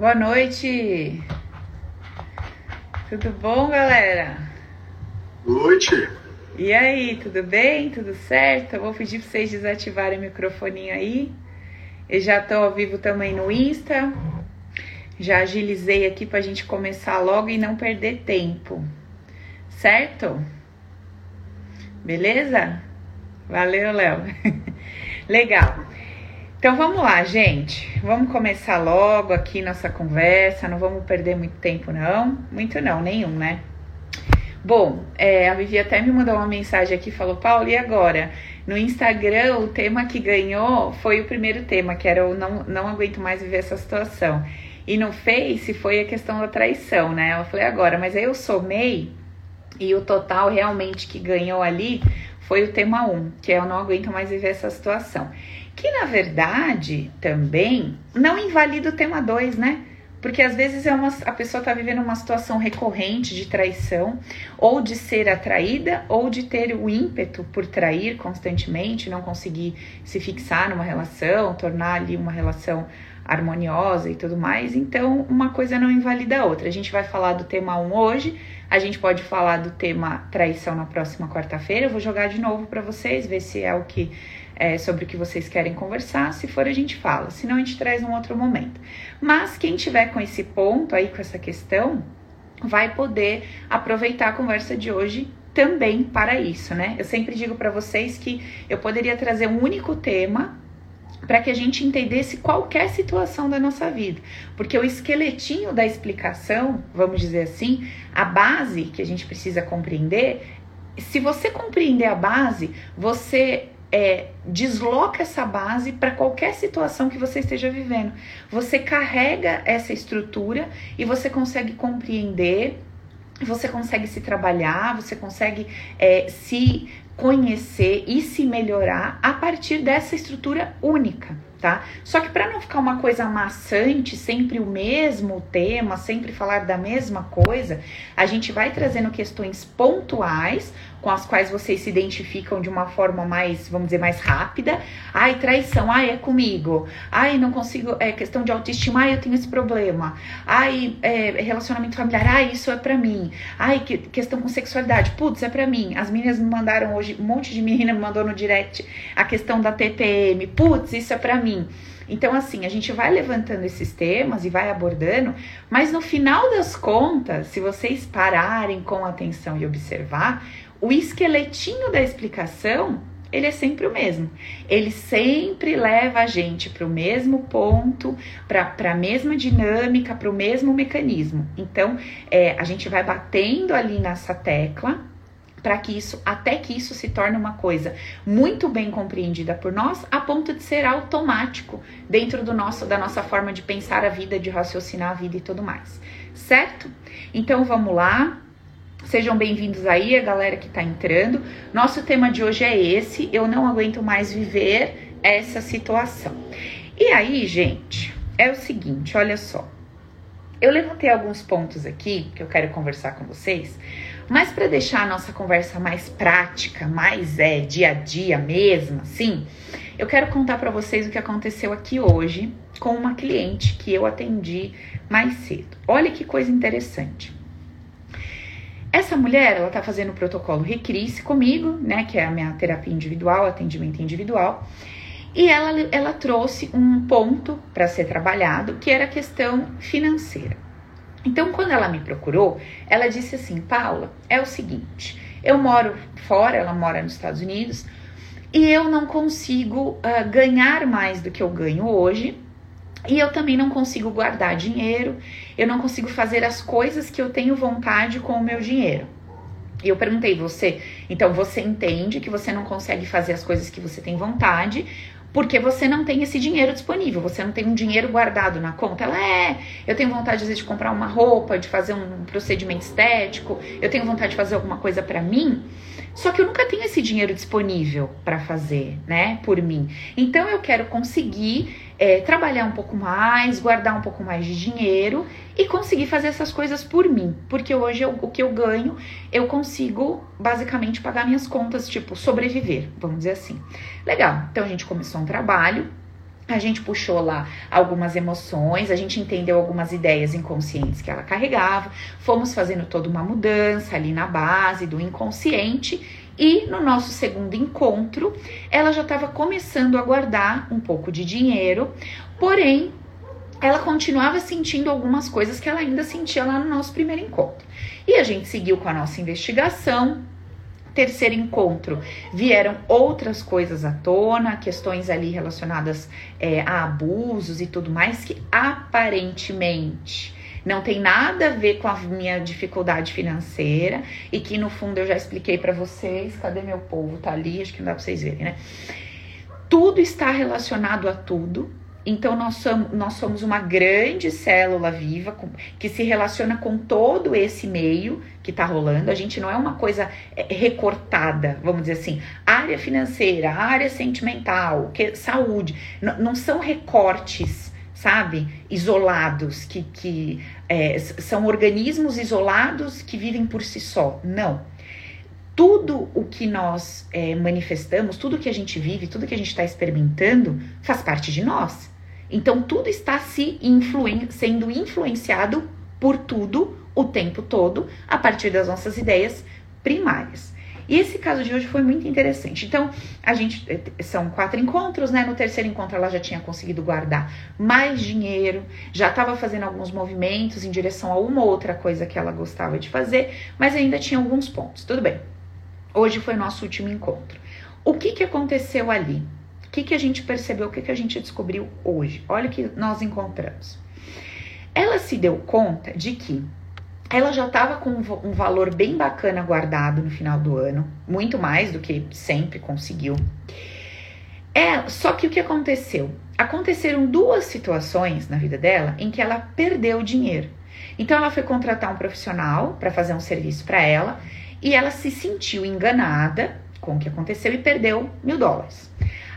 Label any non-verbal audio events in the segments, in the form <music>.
Boa noite. Tudo bom, galera? Noite. E aí, tudo bem? Tudo certo? Eu vou pedir para vocês desativarem o microfone aí. Eu já tô ao vivo também no Insta. Já agilizei aqui para a gente começar logo e não perder tempo. Certo? Beleza? Valeu, Léo. <laughs> Legal. Então vamos lá, gente. Vamos começar logo aqui nossa conversa. Não vamos perder muito tempo, não. Muito não, nenhum, né? Bom, é, a Vivi até me mandou uma mensagem aqui, falou, Paulo, e agora? No Instagram, o tema que ganhou foi o primeiro tema, que era o não, não aguento mais viver essa situação. E no Face foi a questão da traição, né? Eu falei, agora, mas aí eu somei e o total realmente que ganhou ali foi o tema 1, que é eu não aguento mais viver essa situação. Que na verdade também não invalida o tema 2, né? Porque às vezes é uma, a pessoa está vivendo uma situação recorrente de traição, ou de ser atraída, ou de ter o ímpeto por trair constantemente, não conseguir se fixar numa relação, tornar ali uma relação harmoniosa e tudo mais. Então, uma coisa não invalida a outra. A gente vai falar do tema 1 hoje, a gente pode falar do tema traição na próxima quarta-feira. Eu vou jogar de novo para vocês, ver se é o que é, sobre o que vocês querem conversar. Se for, a gente fala. Se não, a gente traz um outro momento. Mas quem tiver com esse ponto aí, com essa questão, vai poder aproveitar a conversa de hoje também para isso, né? Eu sempre digo para vocês que eu poderia trazer um único tema para que a gente entendesse qualquer situação da nossa vida. Porque o esqueletinho da explicação, vamos dizer assim, a base que a gente precisa compreender, se você compreender a base, você é, desloca essa base para qualquer situação que você esteja vivendo. Você carrega essa estrutura e você consegue compreender, você consegue se trabalhar, você consegue é, se conhecer e se melhorar a partir dessa estrutura única tá? Só que para não ficar uma coisa maçante, sempre o mesmo tema, sempre falar da mesma coisa, a gente vai trazendo questões pontuais com as quais vocês se identificam de uma forma mais, vamos dizer, mais rápida. Ai, traição, ai, é comigo. Ai, não consigo, é questão de autoestima, ai, eu tenho esse problema. Ai, é, relacionamento familiar, ai, isso é pra mim. Ai, que, questão com sexualidade, putz, é pra mim. As meninas me mandaram hoje, um monte de menina me mandou no direct a questão da TPM, putz, isso é pra mim. Então, assim, a gente vai levantando esses temas e vai abordando, mas no final das contas, se vocês pararem com atenção e observar, o esqueletinho da explicação ele é sempre o mesmo. Ele sempre leva a gente para o mesmo ponto, para a mesma dinâmica, para o mesmo mecanismo. Então, é, a gente vai batendo ali nessa tecla para que isso, até que isso se torne uma coisa muito bem compreendida por nós, a ponto de ser automático dentro do nosso da nossa forma de pensar a vida, de raciocinar a vida e tudo mais. Certo? Então vamos lá. Sejam bem-vindos aí, a galera que está entrando. Nosso tema de hoje é esse: eu não aguento mais viver essa situação. E aí, gente, é o seguinte, olha só. Eu levantei alguns pontos aqui que eu quero conversar com vocês mas para deixar a nossa conversa mais prática, mais é dia a dia mesmo, assim, eu quero contar para vocês o que aconteceu aqui hoje com uma cliente que eu atendi mais cedo. Olha que coisa interessante. Essa mulher, ela tá fazendo o protocolo Recrisse comigo, né, que é a minha terapia individual, atendimento individual. E ela, ela trouxe um ponto para ser trabalhado, que era a questão financeira. Então, quando ela me procurou, ela disse assim: Paula, é o seguinte, eu moro fora, ela mora nos Estados Unidos, e eu não consigo uh, ganhar mais do que eu ganho hoje. E eu também não consigo guardar dinheiro, eu não consigo fazer as coisas que eu tenho vontade com o meu dinheiro. E eu perguntei você, então você entende que você não consegue fazer as coisas que você tem vontade, porque você não tem esse dinheiro disponível, você não tem um dinheiro guardado na conta. Ela é, eu tenho vontade às vezes de comprar uma roupa, de fazer um procedimento estético, eu tenho vontade de fazer alguma coisa para mim, só que eu nunca tenho esse dinheiro disponível para fazer, né, por mim. Então eu quero conseguir é, trabalhar um pouco mais, guardar um pouco mais de dinheiro e conseguir fazer essas coisas por mim. Porque hoje eu, o que eu ganho, eu consigo basicamente pagar minhas contas, tipo, sobreviver, vamos dizer assim. Legal, então a gente começou um trabalho. A gente puxou lá algumas emoções, a gente entendeu algumas ideias inconscientes que ela carregava, fomos fazendo toda uma mudança ali na base do inconsciente e no nosso segundo encontro, ela já estava começando a guardar um pouco de dinheiro, porém ela continuava sentindo algumas coisas que ela ainda sentia lá no nosso primeiro encontro. E a gente seguiu com a nossa investigação, terceiro encontro vieram outras coisas à tona, questões ali relacionadas é, a abusos e tudo mais, que aparentemente não tem nada a ver com a minha dificuldade financeira e que no fundo eu já expliquei para vocês. Cadê meu povo? Tá ali, acho que não dá pra vocês verem, né? Tudo está relacionado a tudo então, nós somos, nós somos uma grande célula viva com, que se relaciona com todo esse meio que está rolando. A gente não é uma coisa é, recortada, vamos dizer assim. Área financeira, área sentimental, que, saúde. não são recortes, sabe? Isolados, que, que é, são organismos isolados que vivem por si só. Não tudo o que nós é, manifestamos, tudo que a gente vive, tudo que a gente está experimentando, faz parte de nós. Então tudo está se influen sendo influenciado por tudo o tempo todo a partir das nossas ideias primárias. E esse caso de hoje foi muito interessante. Então, a gente eh, são quatro encontros, né? No terceiro encontro ela já tinha conseguido guardar mais dinheiro, já estava fazendo alguns movimentos em direção a uma outra coisa que ela gostava de fazer, mas ainda tinha alguns pontos. Tudo bem. Hoje foi nosso último encontro. O que que aconteceu ali? O que, que a gente percebeu, o que, que a gente descobriu hoje? Olha o que nós encontramos. Ela se deu conta de que ela já estava com um valor bem bacana guardado no final do ano, muito mais do que sempre conseguiu. É, só que o que aconteceu? Aconteceram duas situações na vida dela em que ela perdeu dinheiro. Então ela foi contratar um profissional para fazer um serviço para ela e ela se sentiu enganada com o que aconteceu e perdeu mil dólares.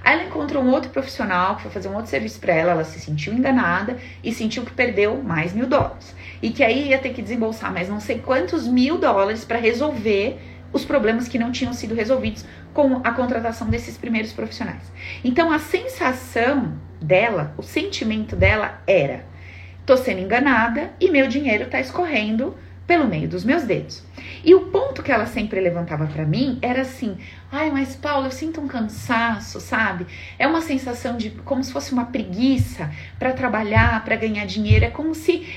Aí ela encontrou um outro profissional que foi fazer um outro serviço para ela, ela se sentiu enganada e sentiu que perdeu mais mil dólares. E que aí ia ter que desembolsar mais não sei quantos mil dólares para resolver os problemas que não tinham sido resolvidos com a contratação desses primeiros profissionais. Então a sensação dela, o sentimento dela era: tô sendo enganada e meu dinheiro tá escorrendo pelo meio dos meus dedos. E o ponto que ela sempre levantava para mim era assim: ai, mas Paulo, eu sinto um cansaço, sabe? É uma sensação de como se fosse uma preguiça para trabalhar, para ganhar dinheiro. É como se,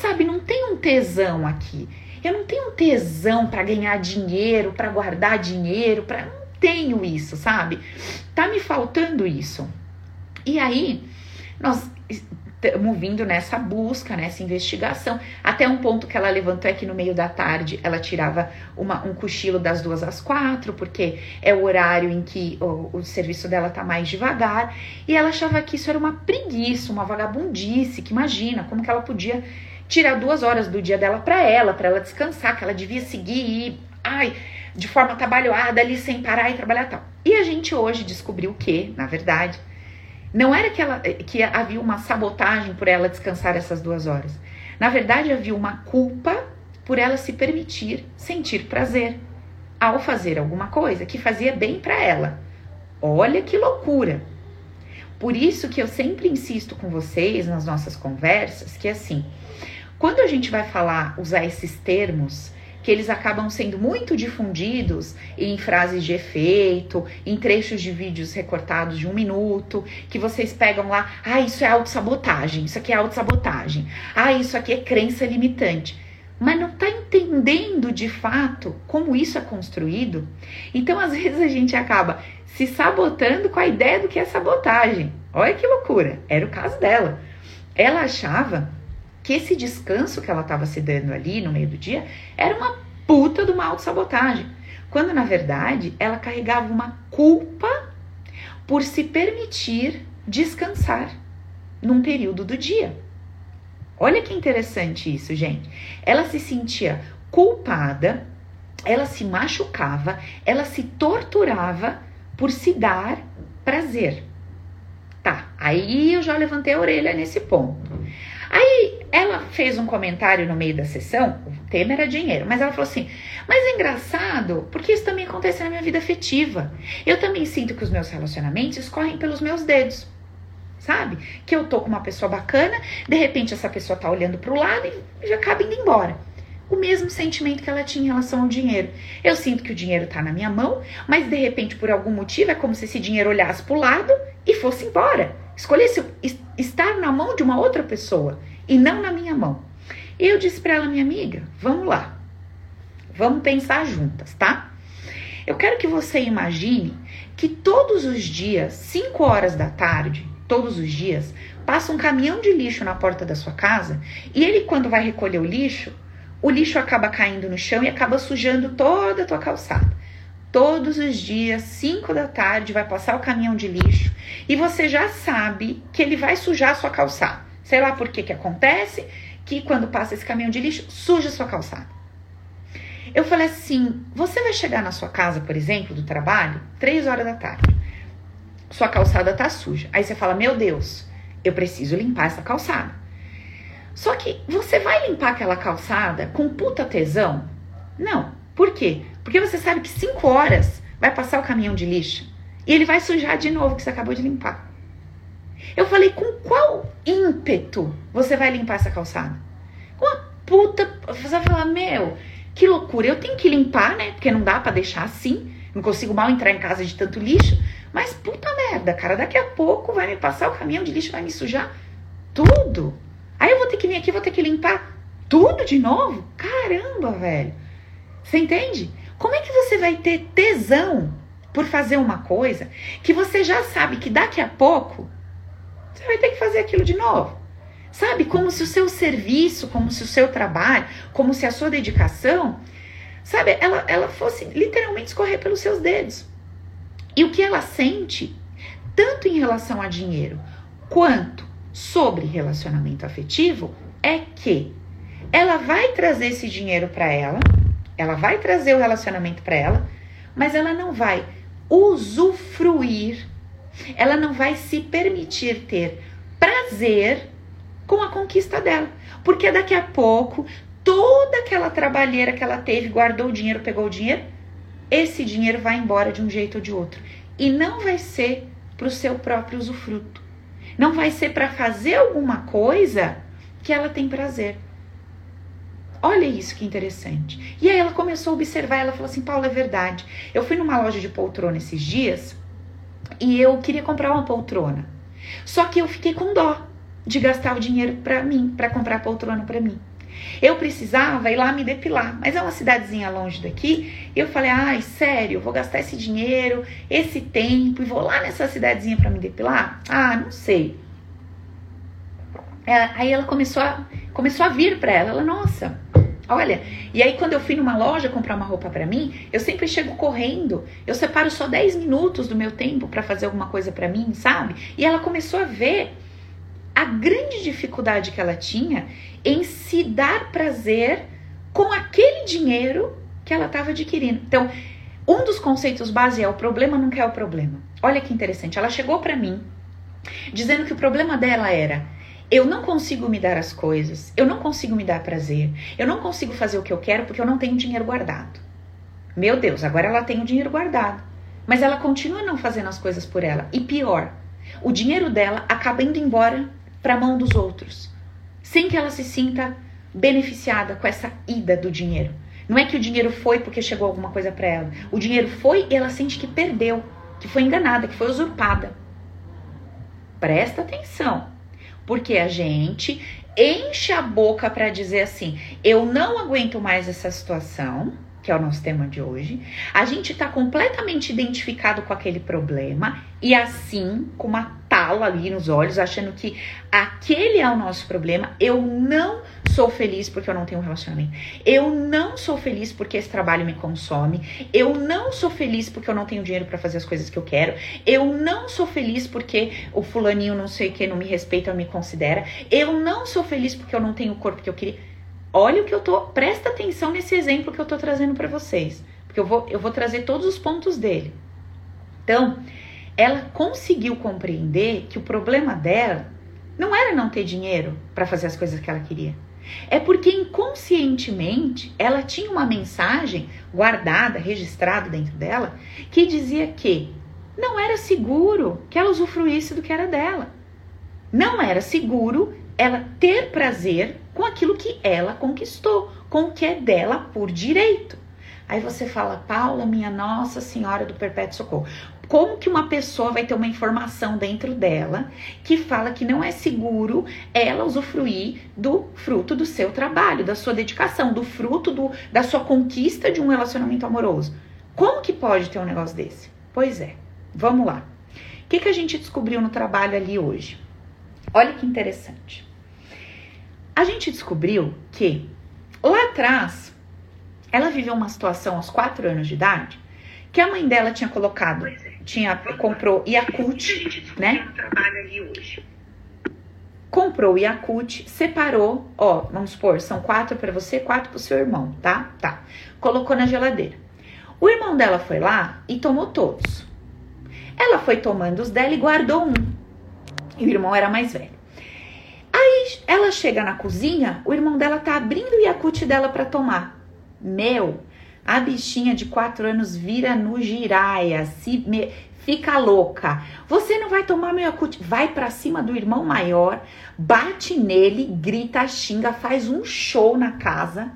sabe, não tem um tesão aqui. Eu não tenho um tesão para ganhar dinheiro, para guardar dinheiro, para não tenho isso, sabe? Tá me faltando isso. E aí, nós vindo nessa busca, nessa investigação, até um ponto que ela levantou é que no meio da tarde ela tirava uma, um cochilo das duas às quatro, porque é o horário em que o, o serviço dela tá mais devagar, e ela achava que isso era uma preguiça, uma vagabundice, que imagina como que ela podia tirar duas horas do dia dela para ela, para ela descansar, que ela devia seguir, ai, de forma trabalhada ali sem parar e trabalhar tal. E a gente hoje descobriu que, na verdade, não era que, ela, que havia uma sabotagem por ela descansar essas duas horas. Na verdade, havia uma culpa por ela se permitir sentir prazer ao fazer alguma coisa que fazia bem para ela. Olha que loucura! Por isso que eu sempre insisto com vocês nas nossas conversas que assim, quando a gente vai falar, usar esses termos, que eles acabam sendo muito difundidos em frases de efeito, em trechos de vídeos recortados de um minuto, que vocês pegam lá, ah, isso é autossabotagem, isso aqui é autossabotagem, ah, isso aqui é crença limitante. Mas não está entendendo de fato como isso é construído. Então, às vezes, a gente acaba se sabotando com a ideia do que é sabotagem. Olha que loucura! Era o caso dela. Ela achava que esse descanso que ela estava se dando ali no meio do dia era uma puta de uma autossabotagem. Quando na verdade ela carregava uma culpa por se permitir descansar num período do dia. Olha que interessante isso, gente. Ela se sentia culpada, ela se machucava, ela se torturava por se dar prazer. Tá, aí eu já levantei a orelha nesse ponto. Aí ela fez um comentário no meio da sessão, o tema era dinheiro, mas ela falou assim: Mas é engraçado, porque isso também acontece na minha vida afetiva. Eu também sinto que os meus relacionamentos escorrem pelos meus dedos. sabe? Que eu tô com uma pessoa bacana, de repente essa pessoa tá olhando para o lado e já acaba indo embora. O mesmo sentimento que ela tinha em relação ao dinheiro. Eu sinto que o dinheiro tá na minha mão, mas de repente por algum motivo é como se esse dinheiro olhasse para o lado e fosse embora. Escolhesse estar na mão de uma outra pessoa e não na minha mão. Eu disse para ela, minha amiga, vamos lá. Vamos pensar juntas, tá? Eu quero que você imagine que todos os dias, 5 horas da tarde, todos os dias, passa um caminhão de lixo na porta da sua casa e ele, quando vai recolher o lixo, o lixo acaba caindo no chão e acaba sujando toda a tua calçada. Todos os dias, 5 da tarde, vai passar o caminhão de lixo e você já sabe que ele vai sujar a sua calçada. Sei lá por que que acontece, que quando passa esse caminhão de lixo, suja sua calçada. Eu falei assim: você vai chegar na sua casa, por exemplo, do trabalho, três horas da tarde. Sua calçada tá suja. Aí você fala: meu Deus, eu preciso limpar essa calçada. Só que você vai limpar aquela calçada com puta tesão? Não. Por quê? Porque você sabe que cinco horas vai passar o caminhão de lixo e ele vai sujar de novo que você acabou de limpar. Eu falei: com qual ímpeto você vai limpar essa calçada? Com a puta. Você vai falar: meu que loucura, eu tenho que limpar, né? Porque não dá para deixar assim. Não consigo mal entrar em casa de tanto lixo. Mas puta merda, cara, daqui a pouco vai me passar o caminhão de lixo, vai me sujar tudo. Aí eu vou ter que vir aqui, vou ter que limpar tudo de novo? Caramba, velho. Você entende? Como é que você vai ter tesão por fazer uma coisa que você já sabe que daqui a pouco você vai ter que fazer aquilo de novo? Sabe? Como se o seu serviço, como se o seu trabalho, como se a sua dedicação, sabe, ela, ela fosse literalmente escorrer pelos seus dedos. E o que ela sente, tanto em relação a dinheiro quanto sobre relacionamento afetivo, é que ela vai trazer esse dinheiro para ela, ela vai trazer o relacionamento para ela, mas ela não vai usufruir, ela não vai se permitir ter prazer com a conquista dela. Porque daqui a pouco, toda aquela trabalheira que ela teve, guardou o dinheiro, pegou o dinheiro, esse dinheiro vai embora de um jeito ou de outro. E não vai ser para o seu próprio usufruto. Não vai ser para fazer alguma coisa que ela tem prazer. Olha isso que interessante. E aí ela começou a observar, ela falou assim: Paula, é verdade. Eu fui numa loja de poltrona esses dias e eu queria comprar uma poltrona. Só que eu fiquei com dó de gastar o dinheiro para mim, para comprar poltrona para mim. Eu precisava ir lá me depilar, mas é uma cidadezinha longe daqui. E eu falei: ai, sério, vou gastar esse dinheiro, esse tempo e vou lá nessa cidadezinha para me depilar? Ah, não sei. É, aí ela começou a, começou a vir para ela. Ela, nossa, olha. E aí, quando eu fui numa loja comprar uma roupa para mim, eu sempre chego correndo. Eu separo só 10 minutos do meu tempo para fazer alguma coisa para mim, sabe? E ela começou a ver a grande dificuldade que ela tinha em se dar prazer com aquele dinheiro que ela estava adquirindo. Então, um dos conceitos base é o problema não quer o problema. Olha que interessante. Ela chegou para mim dizendo que o problema dela era eu não consigo me dar as coisas, eu não consigo me dar prazer, eu não consigo fazer o que eu quero porque eu não tenho dinheiro guardado. Meu Deus, agora ela tem o dinheiro guardado, mas ela continua não fazendo as coisas por ela. E pior, o dinheiro dela acaba indo embora para a mão dos outros, sem que ela se sinta beneficiada com essa ida do dinheiro. Não é que o dinheiro foi porque chegou alguma coisa para ela. O dinheiro foi e ela sente que perdeu, que foi enganada, que foi usurpada. Presta atenção, porque a gente enche a boca para dizer assim: eu não aguento mais essa situação, que é o nosso tema de hoje. A gente está completamente identificado com aquele problema e assim, com uma tala ali nos olhos, achando que aquele é o nosso problema. Eu não sou feliz porque eu não tenho um relacionamento. Eu não sou feliz porque esse trabalho me consome. Eu não sou feliz porque eu não tenho dinheiro para fazer as coisas que eu quero. Eu não sou feliz porque o fulaninho não sei o que não me respeita ou me considera. Eu não sou feliz porque eu não tenho o corpo que eu queria. Olha o que eu tô, presta atenção nesse exemplo que eu tô trazendo para vocês, porque eu vou eu vou trazer todos os pontos dele. Então, ela conseguiu compreender que o problema dela não era não ter dinheiro para fazer as coisas que ela queria. É porque inconscientemente ela tinha uma mensagem guardada, registrada dentro dela, que dizia que não era seguro que ela usufruísse do que era dela. não era seguro ela ter prazer com aquilo que ela conquistou, com o que é dela por direito. Aí você fala, Paula, minha Nossa Senhora do Perpétuo Socorro. Como que uma pessoa vai ter uma informação dentro dela que fala que não é seguro ela usufruir do fruto do seu trabalho, da sua dedicação, do fruto do, da sua conquista de um relacionamento amoroso? Como que pode ter um negócio desse? Pois é, vamos lá. O que, que a gente descobriu no trabalho ali hoje? Olha que interessante. A gente descobriu que lá atrás ela viveu uma situação aos 4 anos de idade que a mãe dela tinha colocado, tinha comprou Yakult, né? Comprou Yakult, separou, ó, vamos supor, são quatro para você, quatro para o seu irmão, tá? Tá. Colocou na geladeira. O irmão dela foi lá e tomou todos. Ela foi tomando os dela e guardou um. E o irmão era mais velho. Aí ela chega na cozinha, o irmão dela tá abrindo o Yakult dela para tomar. Meu, a bichinha de quatro anos vira no giraia, se me, fica louca. Você não vai tomar meu Yakult? Vai para cima do irmão maior, bate nele, grita, xinga, faz um show na casa.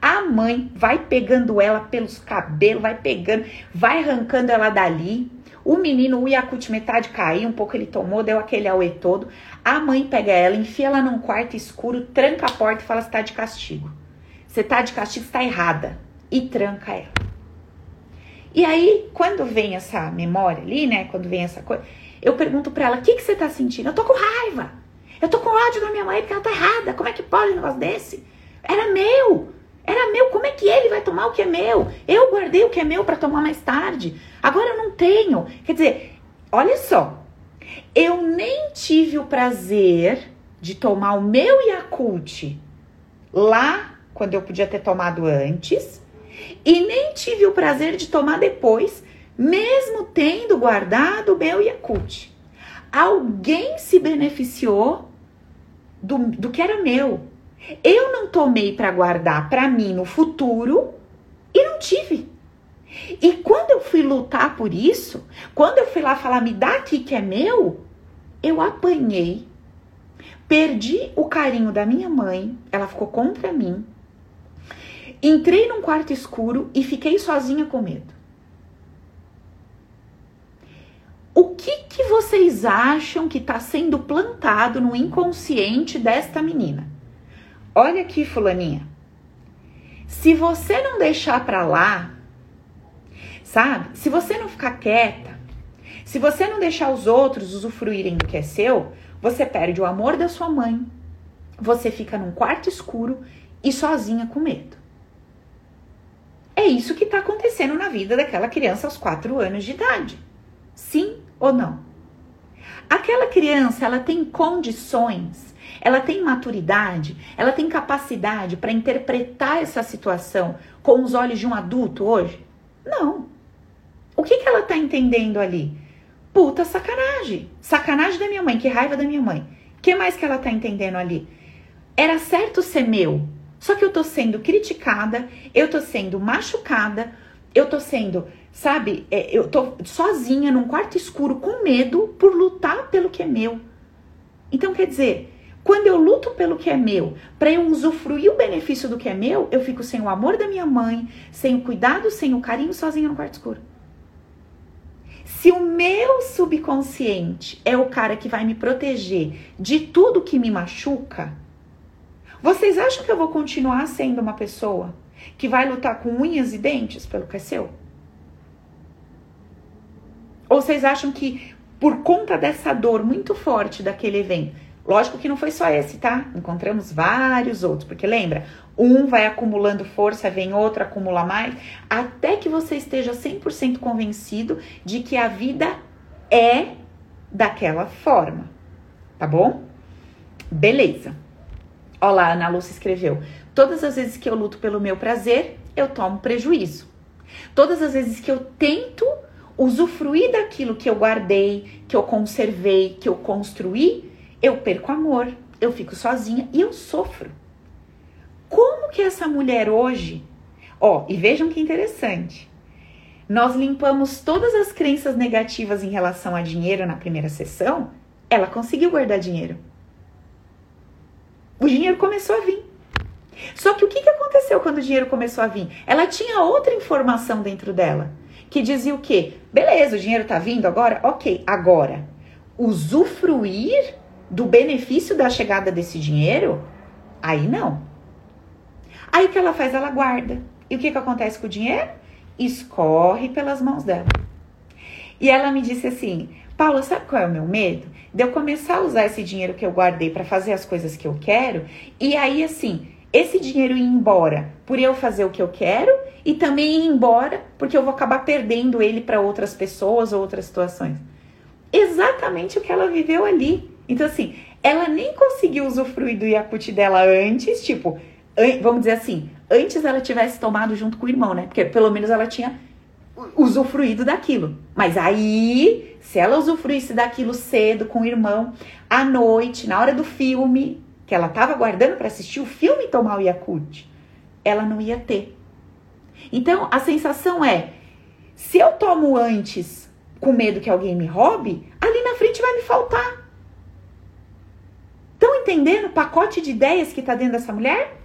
A mãe vai pegando ela pelos cabelos, vai pegando, vai arrancando ela dali. O menino, o Yakut metade caiu, um pouco ele tomou, deu aquele auê todo. A mãe pega ela, enfia ela num quarto escuro, tranca a porta e fala: Você tá de castigo. Você tá de castigo, você tá errada. E tranca ela. E aí, quando vem essa memória ali, né? Quando vem essa coisa, eu pergunto pra ela: O que, que você tá sentindo? Eu tô com raiva. Eu tô com ódio da minha mãe porque ela tá errada. Como é que pode um negócio desse? Era meu. Era meu, como é que ele vai tomar o que é meu? Eu guardei o que é meu para tomar mais tarde. Agora eu não tenho. Quer dizer, olha só. Eu nem tive o prazer de tomar o meu Yakult lá quando eu podia ter tomado antes, e nem tive o prazer de tomar depois, mesmo tendo guardado o meu Yakult. Alguém se beneficiou do, do que era meu. Eu não tomei para guardar para mim no futuro e não tive. E quando eu fui lutar por isso, quando eu fui lá falar, me dá aqui que é meu, eu apanhei, perdi o carinho da minha mãe, ela ficou contra mim. Entrei num quarto escuro e fiquei sozinha com medo. O que, que vocês acham que está sendo plantado no inconsciente desta menina? Olha aqui, fulaninha. Se você não deixar para lá, sabe? Se você não ficar quieta, se você não deixar os outros usufruírem do que é seu, você perde o amor da sua mãe. Você fica num quarto escuro e sozinha com medo. É isso que está acontecendo na vida daquela criança aos quatro anos de idade. Sim ou não? Aquela criança, ela tem condições ela tem maturidade, ela tem capacidade para interpretar essa situação com os olhos de um adulto hoje? Não. O que, que ela tá entendendo ali? Puta sacanagem. Sacanagem da minha mãe, que raiva da minha mãe. O que mais que ela tá entendendo ali? Era certo ser meu, só que eu tô sendo criticada, eu tô sendo machucada, eu tô sendo, sabe, é, eu tô sozinha num quarto escuro com medo por lutar pelo que é meu. Então, quer dizer, quando eu luto pelo que é meu, para eu usufruir o benefício do que é meu, eu fico sem o amor da minha mãe, sem o cuidado, sem o carinho, sozinha no quarto escuro. Se o meu subconsciente é o cara que vai me proteger de tudo que me machuca, vocês acham que eu vou continuar sendo uma pessoa que vai lutar com unhas e dentes pelo que é seu? Ou vocês acham que por conta dessa dor muito forte daquele evento, Lógico que não foi só esse, tá? Encontramos vários outros, porque lembra, um vai acumulando força, vem outro acumula mais, até que você esteja 100% convencido de que a vida é daquela forma, tá bom? Beleza. Olha lá, Ana Lúcia escreveu: Todas as vezes que eu luto pelo meu prazer, eu tomo prejuízo. Todas as vezes que eu tento usufruir daquilo que eu guardei, que eu conservei, que eu construí, eu perco amor, eu fico sozinha e eu sofro. Como que essa mulher hoje, ó, e vejam que interessante. Nós limpamos todas as crenças negativas em relação a dinheiro na primeira sessão ela conseguiu guardar dinheiro. O dinheiro começou a vir. Só que o que, aconteceu quando o dinheiro começou a vir? Ela tinha outra informação dentro dela que dizia o quê? Beleza, o dinheiro tá vindo agora? Ok, agora usufruir do benefício da chegada desse dinheiro? Aí não. Aí o que ela faz? Ela guarda. E o que, que acontece com o dinheiro? Escorre pelas mãos dela. E ela me disse assim: Paulo, sabe qual é o meu medo? De eu começar a usar esse dinheiro que eu guardei para fazer as coisas que eu quero, e aí assim, esse dinheiro ir embora por eu fazer o que eu quero e também ir embora porque eu vou acabar perdendo ele para outras pessoas ou outras situações. Exatamente o que ela viveu ali. Então, assim, ela nem conseguiu usufruir do Yakut dela antes, tipo, vamos dizer assim, antes ela tivesse tomado junto com o irmão, né? Porque pelo menos ela tinha usufruído daquilo. Mas aí, se ela usufruísse daquilo cedo com o irmão, à noite, na hora do filme, que ela estava guardando para assistir o filme tomar o Yakult, ela não ia ter. Então, a sensação é: se eu tomo antes com medo que alguém me roube, ali na frente vai me faltar. Estão entendendo o pacote de ideias que está dentro dessa mulher?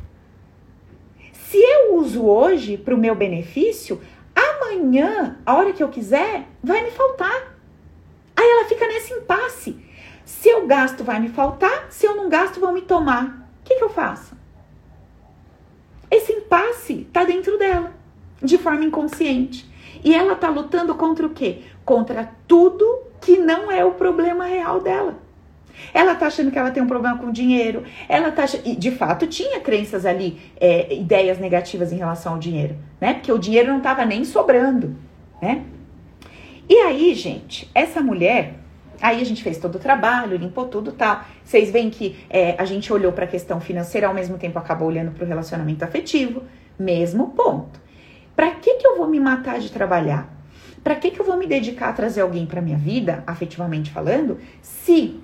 Se eu uso hoje para o meu benefício, amanhã, a hora que eu quiser, vai me faltar. Aí ela fica nesse impasse. Se eu gasto, vai me faltar. Se eu não gasto, vão me tomar. O que, que eu faço? Esse impasse está dentro dela, de forma inconsciente. E ela está lutando contra o quê? Contra tudo que não é o problema real dela. Ela tá achando que ela tem um problema com dinheiro. Ela tá e de fato tinha crenças ali, é, ideias negativas em relação ao dinheiro, né? Porque o dinheiro não tava nem sobrando, né? E aí, gente, essa mulher, aí a gente fez todo o trabalho, limpou tudo, tal. Vocês veem que é, a gente olhou para a questão financeira, ao mesmo tempo acabou olhando para o relacionamento afetivo, mesmo ponto. Para que que eu vou me matar de trabalhar? Para que que eu vou me dedicar a trazer alguém para minha vida, afetivamente falando, se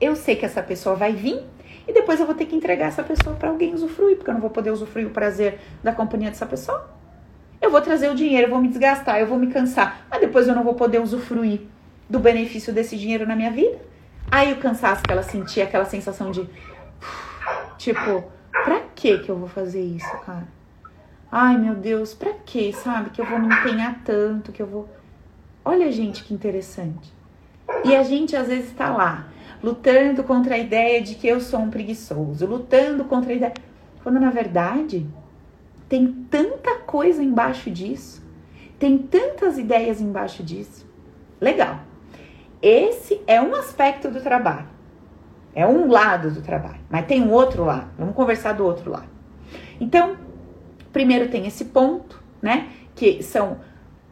eu sei que essa pessoa vai vir e depois eu vou ter que entregar essa pessoa para alguém usufruir, porque eu não vou poder usufruir o prazer da companhia dessa pessoa. Eu vou trazer o dinheiro, eu vou me desgastar, eu vou me cansar, mas depois eu não vou poder usufruir do benefício desse dinheiro na minha vida. Aí o cansaço que ela sentia, aquela sensação de tipo, pra que que eu vou fazer isso, cara? Ai, meu Deus, pra que, sabe? Que eu vou me empenhar tanto, que eu vou. Olha, gente, que interessante. E a gente às vezes tá lá, lutando contra a ideia de que eu sou um preguiçoso, lutando contra a ideia. Quando na verdade tem tanta coisa embaixo disso, tem tantas ideias embaixo disso. Legal. Esse é um aspecto do trabalho. É um lado do trabalho, mas tem um outro lado. Vamos conversar do outro lado. Então, primeiro tem esse ponto, né? Que são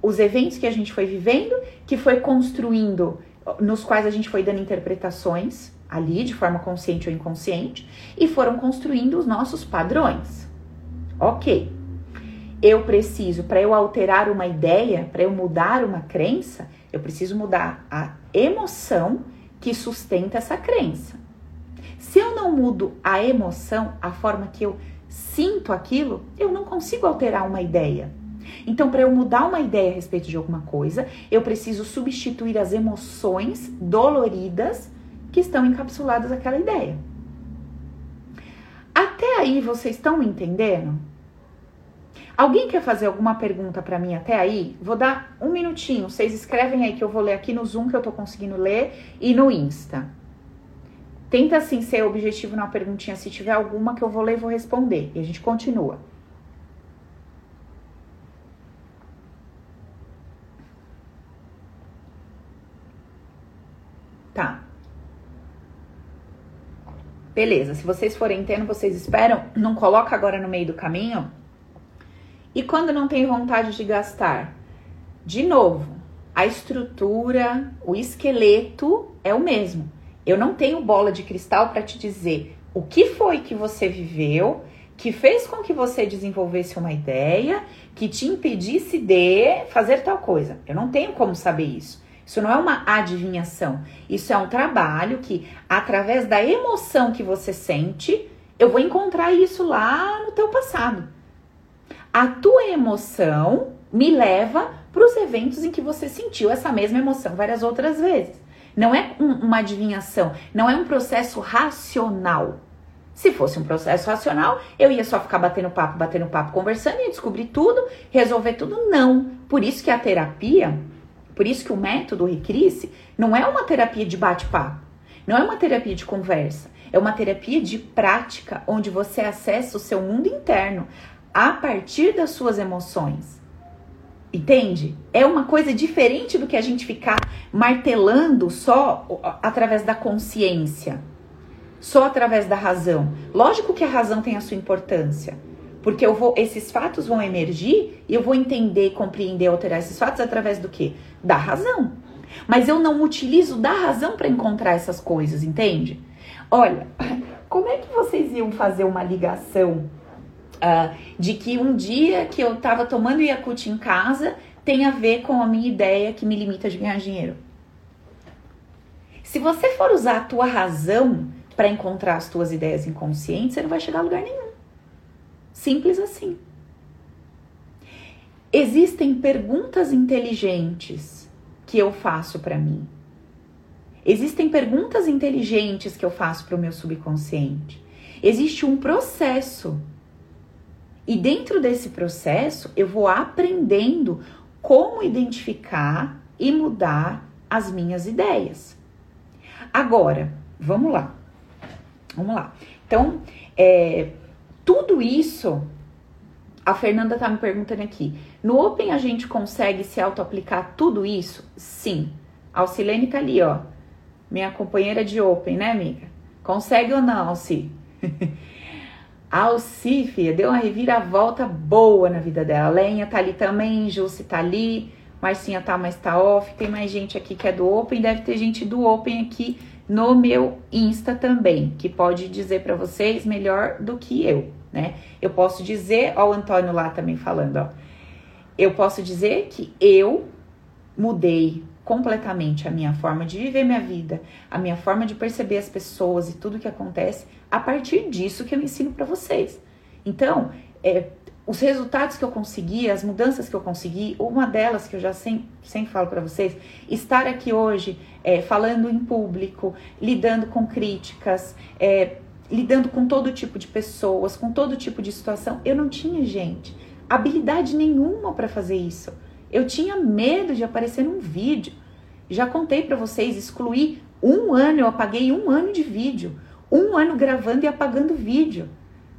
os eventos que a gente foi vivendo, que foi construindo nos quais a gente foi dando interpretações ali, de forma consciente ou inconsciente, e foram construindo os nossos padrões. Ok. Eu preciso, para eu alterar uma ideia, para eu mudar uma crença, eu preciso mudar a emoção que sustenta essa crença. Se eu não mudo a emoção, a forma que eu sinto aquilo, eu não consigo alterar uma ideia. Então, para eu mudar uma ideia a respeito de alguma coisa, eu preciso substituir as emoções doloridas que estão encapsuladas naquela ideia. Até aí vocês estão entendendo? Alguém quer fazer alguma pergunta para mim até aí? Vou dar um minutinho. Vocês escrevem aí que eu vou ler aqui no Zoom que eu tô conseguindo ler e no Insta. Tenta assim ser objetivo na perguntinha. Se tiver alguma que eu vou ler, vou responder. E a gente continua. Tá. Beleza, se vocês forem tendo, vocês esperam, não coloca agora no meio do caminho. E quando não tem vontade de gastar? De novo, a estrutura, o esqueleto é o mesmo. Eu não tenho bola de cristal para te dizer o que foi que você viveu, que fez com que você desenvolvesse uma ideia, que te impedisse de fazer tal coisa. Eu não tenho como saber isso. Isso não é uma adivinhação. Isso é um trabalho que, através da emoção que você sente, eu vou encontrar isso lá no teu passado. A tua emoção me leva para os eventos em que você sentiu essa mesma emoção várias outras vezes. Não é um, uma adivinhação, não é um processo racional. Se fosse um processo racional, eu ia só ficar batendo papo, batendo papo, conversando e descobrir tudo, resolver tudo. Não. Por isso que a terapia, por isso que o método Recrisse não é uma terapia de bate-papo, não é uma terapia de conversa, é uma terapia de prática onde você acessa o seu mundo interno a partir das suas emoções. Entende? É uma coisa diferente do que a gente ficar martelando só através da consciência só através da razão. Lógico que a razão tem a sua importância, porque eu vou, esses fatos vão emergir e eu vou entender, compreender, alterar esses fatos através do que? Da razão. Mas eu não utilizo da razão para encontrar essas coisas, entende? Olha, <laughs> como é que vocês iam fazer uma ligação uh, de que um dia que eu estava tomando Yakult em casa tem a ver com a minha ideia que me limita de ganhar dinheiro? Se você for usar a tua razão para encontrar as tuas ideias inconscientes, você não vai chegar a lugar nenhum. Simples assim. Existem perguntas inteligentes que eu faço para mim. Existem perguntas inteligentes que eu faço para o meu subconsciente. Existe um processo. E dentro desse processo, eu vou aprendendo como identificar e mudar as minhas ideias. Agora, vamos lá. Vamos lá. Então, é, tudo isso, a Fernanda tá me perguntando aqui. No Open a gente consegue se auto-aplicar tudo isso? Sim. A Alcilene tá ali, ó. Minha companheira de Open, né, amiga? Consegue ou não, Alci? <laughs> a Alci, filha, deu uma reviravolta boa na vida dela. Lenha tá ali também, Jussi tá ali, Marcinha tá, mas tá off. Tem mais gente aqui que é do Open, deve ter gente do Open aqui no meu Insta também, que pode dizer para vocês melhor do que eu, né? Eu posso dizer, ó, o Antônio lá também falando, ó. Eu posso dizer que eu mudei completamente a minha forma de viver minha vida, a minha forma de perceber as pessoas e tudo que acontece a partir disso que eu ensino para vocês. Então, é, os resultados que eu consegui, as mudanças que eu consegui, uma delas que eu já sempre, sempre falo para vocês, estar aqui hoje é, falando em público, lidando com críticas, é, lidando com todo tipo de pessoas, com todo tipo de situação. Eu não tinha, gente, habilidade nenhuma para fazer isso. Eu tinha medo de aparecer num vídeo. Já contei para vocês, excluí um ano, eu apaguei um ano de vídeo. Um ano gravando e apagando vídeo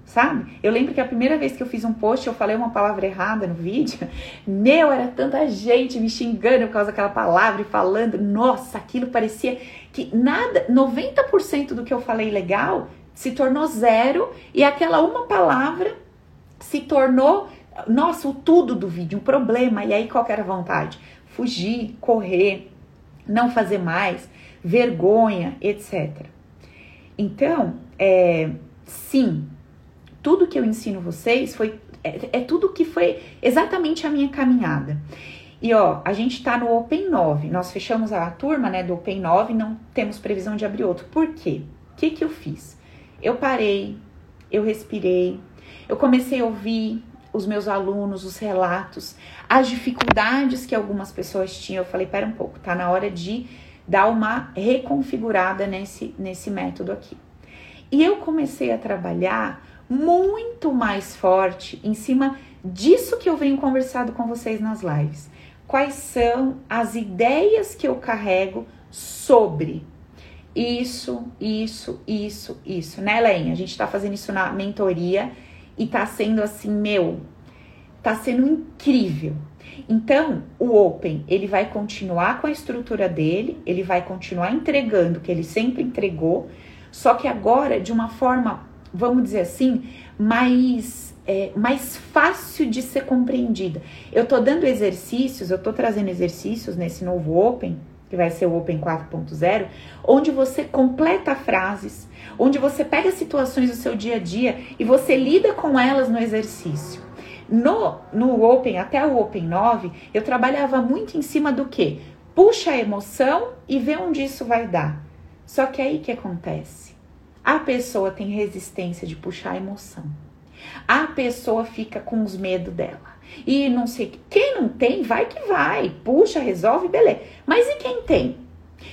sabe? Eu lembro que a primeira vez que eu fiz um post, eu falei uma palavra errada no vídeo. <laughs> Meu, era tanta gente me xingando por causa daquela palavra e falando. Nossa, aquilo parecia que nada, 90% do que eu falei legal se tornou zero e aquela uma palavra se tornou, nossa, o tudo do vídeo, um problema. E aí qual era a vontade? Fugir, correr, não fazer mais, vergonha, etc. Então, é, sim, tudo que eu ensino vocês foi é, é tudo que foi exatamente a minha caminhada. E ó, a gente tá no Open 9. Nós fechamos a turma, né, do Open 9, não temos previsão de abrir outro. Por quê? O que que eu fiz? Eu parei, eu respirei, eu comecei a ouvir os meus alunos, os relatos, as dificuldades que algumas pessoas tinham. Eu falei, pera um pouco, tá na hora de dar uma reconfigurada nesse, nesse método aqui. E eu comecei a trabalhar muito mais forte em cima disso que eu venho conversado com vocês nas lives. Quais são as ideias que eu carrego sobre isso, isso, isso, isso, né, Lenha? A gente tá fazendo isso na mentoria e tá sendo assim, meu, tá sendo incrível. Então, o Open, ele vai continuar com a estrutura dele, ele vai continuar entregando o que ele sempre entregou, só que agora de uma forma vamos dizer assim, mais, é, mais fácil de ser compreendida. Eu estou dando exercícios, eu estou trazendo exercícios nesse novo Open, que vai ser o Open 4.0, onde você completa frases, onde você pega situações do seu dia a dia e você lida com elas no exercício. No, no Open, até o Open 9, eu trabalhava muito em cima do que? Puxa a emoção e vê onde isso vai dar. Só que aí que acontece? A pessoa tem resistência de puxar a emoção. A pessoa fica com os medos dela. E não sei, quem não tem, vai que vai. Puxa, resolve, beleza. Mas e quem tem?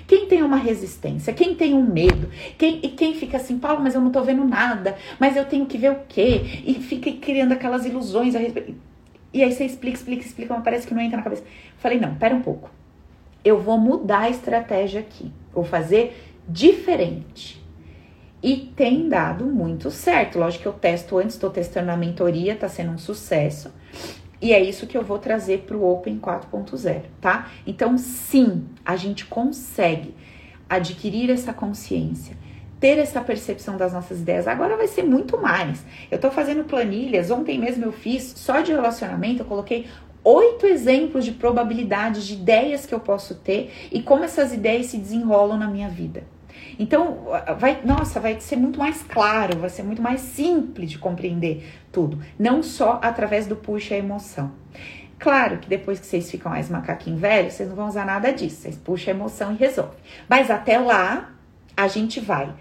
Quem tem uma resistência, quem tem um medo, quem, e quem fica assim, Paulo, mas eu não tô vendo nada, mas eu tenho que ver o quê? E fica criando aquelas ilusões a respeito. E aí você explica, explica, explica, mas parece que não entra na cabeça. Falei, não, pera um pouco. Eu vou mudar a estratégia aqui. Vou fazer diferente. E tem dado muito certo. Lógico que eu testo antes, estou testando na mentoria, tá sendo um sucesso. E é isso que eu vou trazer para o Open 4.0, tá? Então, sim, a gente consegue adquirir essa consciência, ter essa percepção das nossas ideias. Agora vai ser muito mais. Eu tô fazendo planilhas, ontem mesmo eu fiz, só de relacionamento, eu coloquei oito exemplos de probabilidades de ideias que eu posso ter e como essas ideias se desenrolam na minha vida. Então, vai, nossa, vai ser muito mais claro, vai ser muito mais simples de compreender tudo, não só através do puxa a emoção. Claro que depois que vocês ficam mais macaquinho velho, vocês não vão usar nada disso, vocês puxam a emoção e resolve. Mas até lá, a gente vai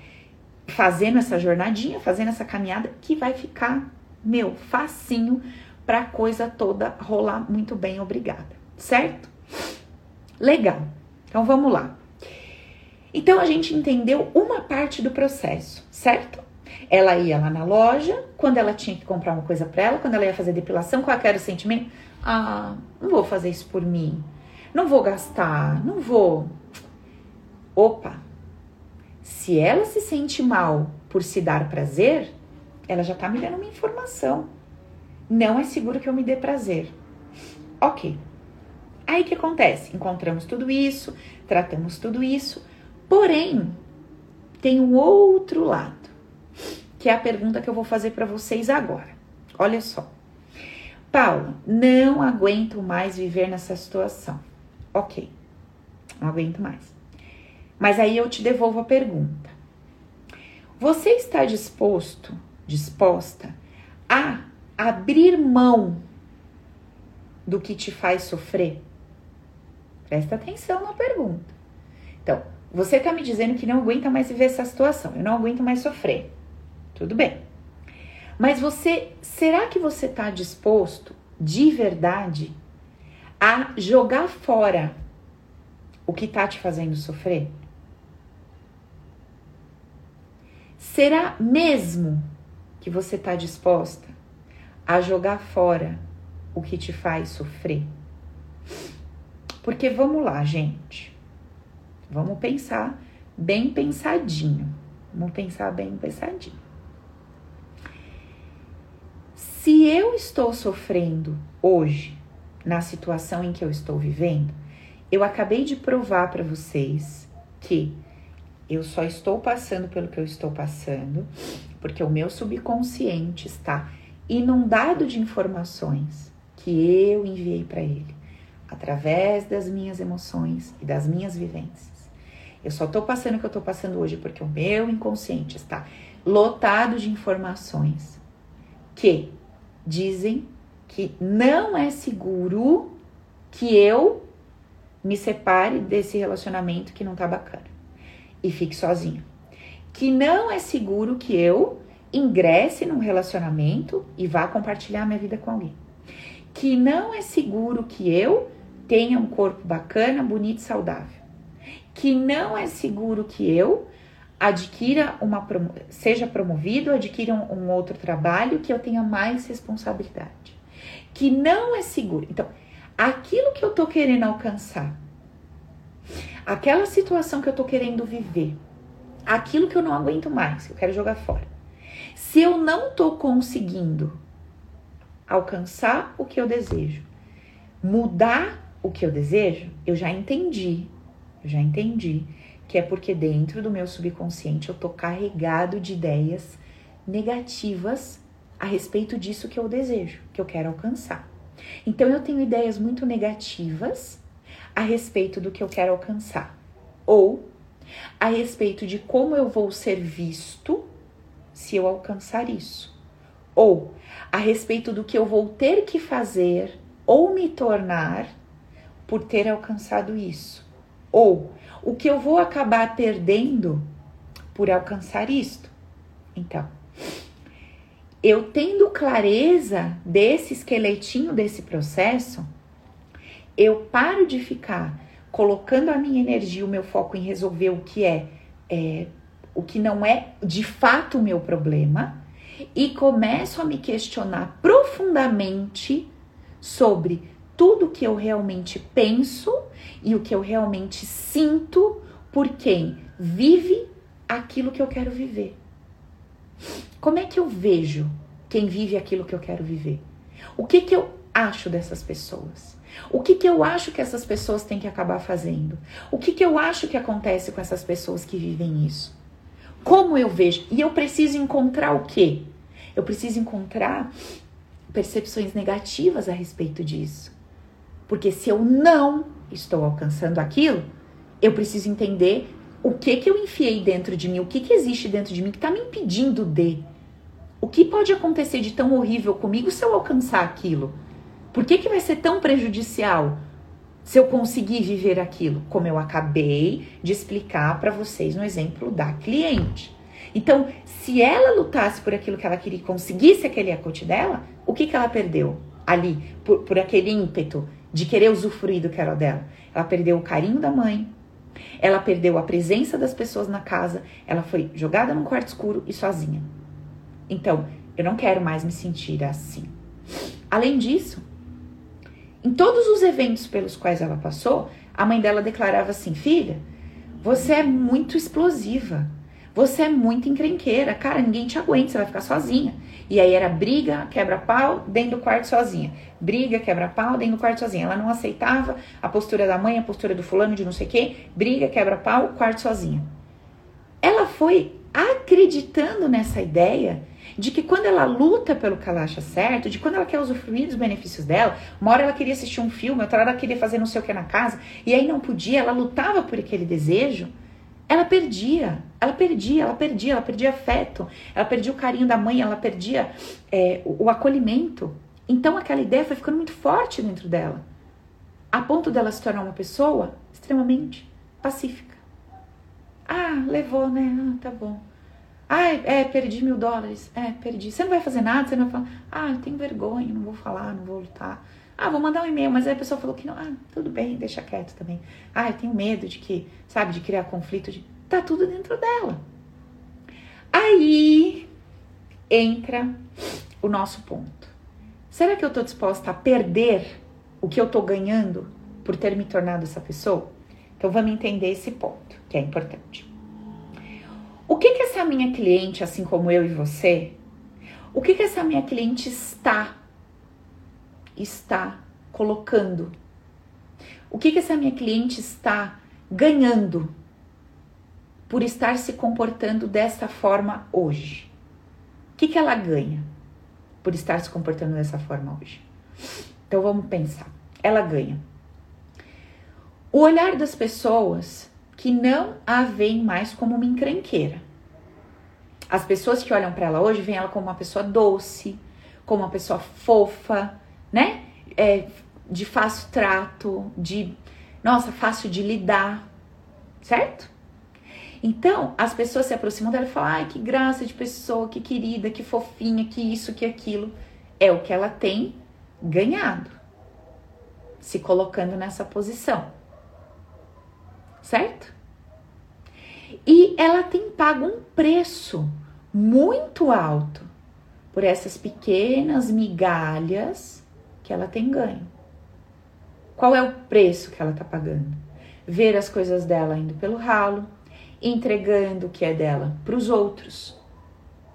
fazendo essa jornadinha, fazendo essa caminhada que vai ficar, meu, facinho para a coisa toda rolar muito bem, obrigada. Certo? Legal. Então vamos lá. Então a gente entendeu uma parte do processo, certo? Ela ia lá na loja, quando ela tinha que comprar uma coisa para ela, quando ela ia fazer depilação, qual era o sentimento? Ah, não vou fazer isso por mim. Não vou gastar, não vou. Opa. Se ela se sente mal por se dar prazer, ela já tá me dando uma informação. Não é seguro que eu me dê prazer. OK. Aí que acontece? Encontramos tudo isso, tratamos tudo isso, Porém, tem um outro lado, que é a pergunta que eu vou fazer para vocês agora. Olha só. Paula, não aguento mais viver nessa situação. Ok, não aguento mais. Mas aí eu te devolvo a pergunta. Você está disposto, disposta a abrir mão do que te faz sofrer? Presta atenção na pergunta. Então, você está me dizendo que não aguenta mais viver essa situação, eu não aguento mais sofrer. Tudo bem. Mas você, será que você está disposto de verdade a jogar fora o que está te fazendo sofrer? Será mesmo que você está disposta a jogar fora o que te faz sofrer? Porque vamos lá, gente. Vamos pensar bem pensadinho. Vamos pensar bem pensadinho. Se eu estou sofrendo hoje, na situação em que eu estou vivendo, eu acabei de provar para vocês que eu só estou passando pelo que eu estou passando porque o meu subconsciente está inundado de informações que eu enviei para ele através das minhas emoções e das minhas vivências. Eu só tô passando o que eu tô passando hoje porque o meu inconsciente está lotado de informações que dizem que não é seguro que eu me separe desse relacionamento que não tá bacana e fique sozinha. Que não é seguro que eu ingresse num relacionamento e vá compartilhar minha vida com alguém. Que não é seguro que eu tenha um corpo bacana, bonito e saudável que não é seguro que eu adquira uma seja promovido, adquira um, um outro trabalho que eu tenha mais responsabilidade. Que não é seguro. Então, aquilo que eu tô querendo alcançar, aquela situação que eu tô querendo viver, aquilo que eu não aguento mais, que eu quero jogar fora. Se eu não tô conseguindo alcançar o que eu desejo, mudar o que eu desejo, eu já entendi já entendi que é porque dentro do meu subconsciente eu tô carregado de ideias negativas a respeito disso que eu desejo, que eu quero alcançar. Então eu tenho ideias muito negativas a respeito do que eu quero alcançar, ou a respeito de como eu vou ser visto se eu alcançar isso, ou a respeito do que eu vou ter que fazer ou me tornar por ter alcançado isso. Ou o que eu vou acabar perdendo por alcançar isto? Então, eu tendo clareza desse esqueletinho desse processo, eu paro de ficar colocando a minha energia, o meu foco em resolver o que é, é o que não é de fato o meu problema e começo a me questionar profundamente sobre tudo que eu realmente penso e o que eu realmente sinto por quem vive aquilo que eu quero viver. Como é que eu vejo quem vive aquilo que eu quero viver? O que que eu acho dessas pessoas? O que que eu acho que essas pessoas têm que acabar fazendo? O que que eu acho que acontece com essas pessoas que vivem isso? Como eu vejo? E eu preciso encontrar o quê? Eu preciso encontrar percepções negativas a respeito disso. Porque se eu não estou alcançando aquilo, eu preciso entender o que que eu enfiei dentro de mim, o que que existe dentro de mim que está me impedindo de. O que pode acontecer de tão horrível comigo se eu alcançar aquilo? Por que, que vai ser tão prejudicial se eu conseguir viver aquilo? Como eu acabei de explicar para vocês no exemplo da cliente. Então, se ela lutasse por aquilo que ela queria e conseguisse aquele ecote dela, o que, que ela perdeu ali por, por aquele ímpeto de querer usufruir do que era dela? Ela perdeu o carinho da mãe, ela perdeu a presença das pessoas na casa, ela foi jogada num quarto escuro e sozinha. Então, eu não quero mais me sentir assim. Além disso, em todos os eventos pelos quais ela passou, a mãe dela declarava assim: Filha, você é muito explosiva. Você é muito encrenqueira. Cara, ninguém te aguenta, você vai ficar sozinha. E aí era briga, quebra-pau, dentro do quarto sozinha. Briga, quebra-pau, dentro do quarto sozinha. Ela não aceitava a postura da mãe, a postura do fulano de não sei o quê. Briga, quebra-pau, quarto sozinha. Ela foi acreditando nessa ideia de que quando ela luta pelo que ela acha certo, de quando ela quer usufruir dos benefícios dela, uma hora ela queria assistir um filme, outra hora ela queria fazer não sei o que na casa, e aí não podia, ela lutava por aquele desejo, ela perdia, ela perdia, ela perdia, ela perdia afeto, ela perdia o carinho da mãe, ela perdia é, o, o acolhimento. Então aquela ideia foi ficando muito forte dentro dela, a ponto dela se tornar uma pessoa extremamente pacífica. Ah, levou, né? Ah, tá bom. Ah, é, perdi mil dólares. É, perdi. Você não vai fazer nada, você não vai falar. Ah, eu tenho vergonha, não vou falar, não vou lutar. Ah, vou mandar um e-mail, mas aí a pessoa falou que não. Ah, tudo bem, deixa quieto também. Ah, eu tenho medo de que, sabe, de criar conflito. De... Tá tudo dentro dela. Aí entra o nosso ponto. Será que eu tô disposta a perder o que eu tô ganhando por ter me tornado essa pessoa? Então vamos entender esse ponto, que é importante. O que que essa minha cliente, assim como eu e você, o que que essa minha cliente está está colocando? O que, que essa minha cliente está ganhando por estar se comportando dessa forma hoje? O que, que ela ganha por estar se comportando dessa forma hoje? Então vamos pensar. Ela ganha o olhar das pessoas que não a veem mais como uma encrenqueira. As pessoas que olham para ela hoje veem ela como uma pessoa doce, como uma pessoa fofa, né? É, de fácil trato, de nossa, fácil de lidar, certo? Então, as pessoas se aproximam dela e falam: ai, que graça de pessoa, que querida, que fofinha, que isso, que aquilo. É o que ela tem ganhado, se colocando nessa posição, certo? E ela tem pago um preço muito alto por essas pequenas migalhas que ela tem ganho. Qual é o preço que ela está pagando? Ver as coisas dela indo pelo ralo, entregando o que é dela para os outros,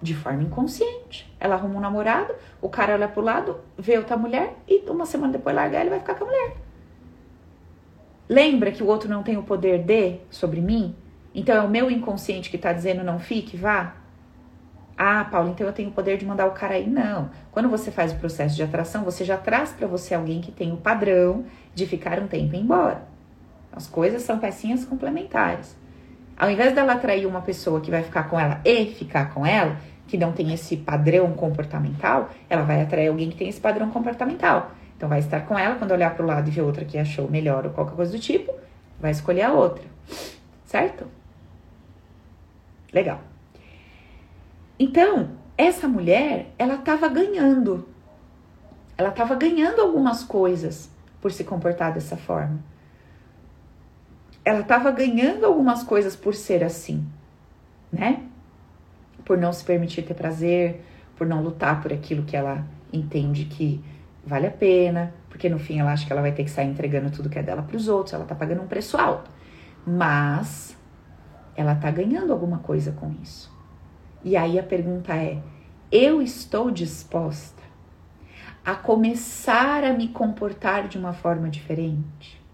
de forma inconsciente. Ela arruma um namorado, o cara olha pro lado, vê outra mulher e uma semana depois larga ela e vai ficar com a mulher. Lembra que o outro não tem o poder de sobre mim? Então é o meu inconsciente que está dizendo não fique, vá? Ah, Paulo, então eu tenho o poder de mandar o cara aí. Não. Quando você faz o processo de atração, você já traz para você alguém que tem o padrão de ficar um tempo embora. As coisas são pecinhas complementares. Ao invés dela atrair uma pessoa que vai ficar com ela e ficar com ela, que não tem esse padrão comportamental, ela vai atrair alguém que tem esse padrão comportamental. Então vai estar com ela, quando olhar para o lado e ver outra que achou melhor ou qualquer coisa do tipo, vai escolher a outra. Certo? Legal. Então, essa mulher, ela estava ganhando. Ela estava ganhando algumas coisas por se comportar dessa forma. ela estava ganhando algumas coisas por ser assim, né? Por não se permitir ter prazer, por não lutar por aquilo que ela entende que vale a pena, porque no fim ela acha que ela vai ter que sair entregando tudo que é dela para os outros, ela tá pagando um preço alto. Mas ela tá ganhando alguma coisa com isso. E aí a pergunta é: eu estou disposta a começar a me comportar de uma forma diferente?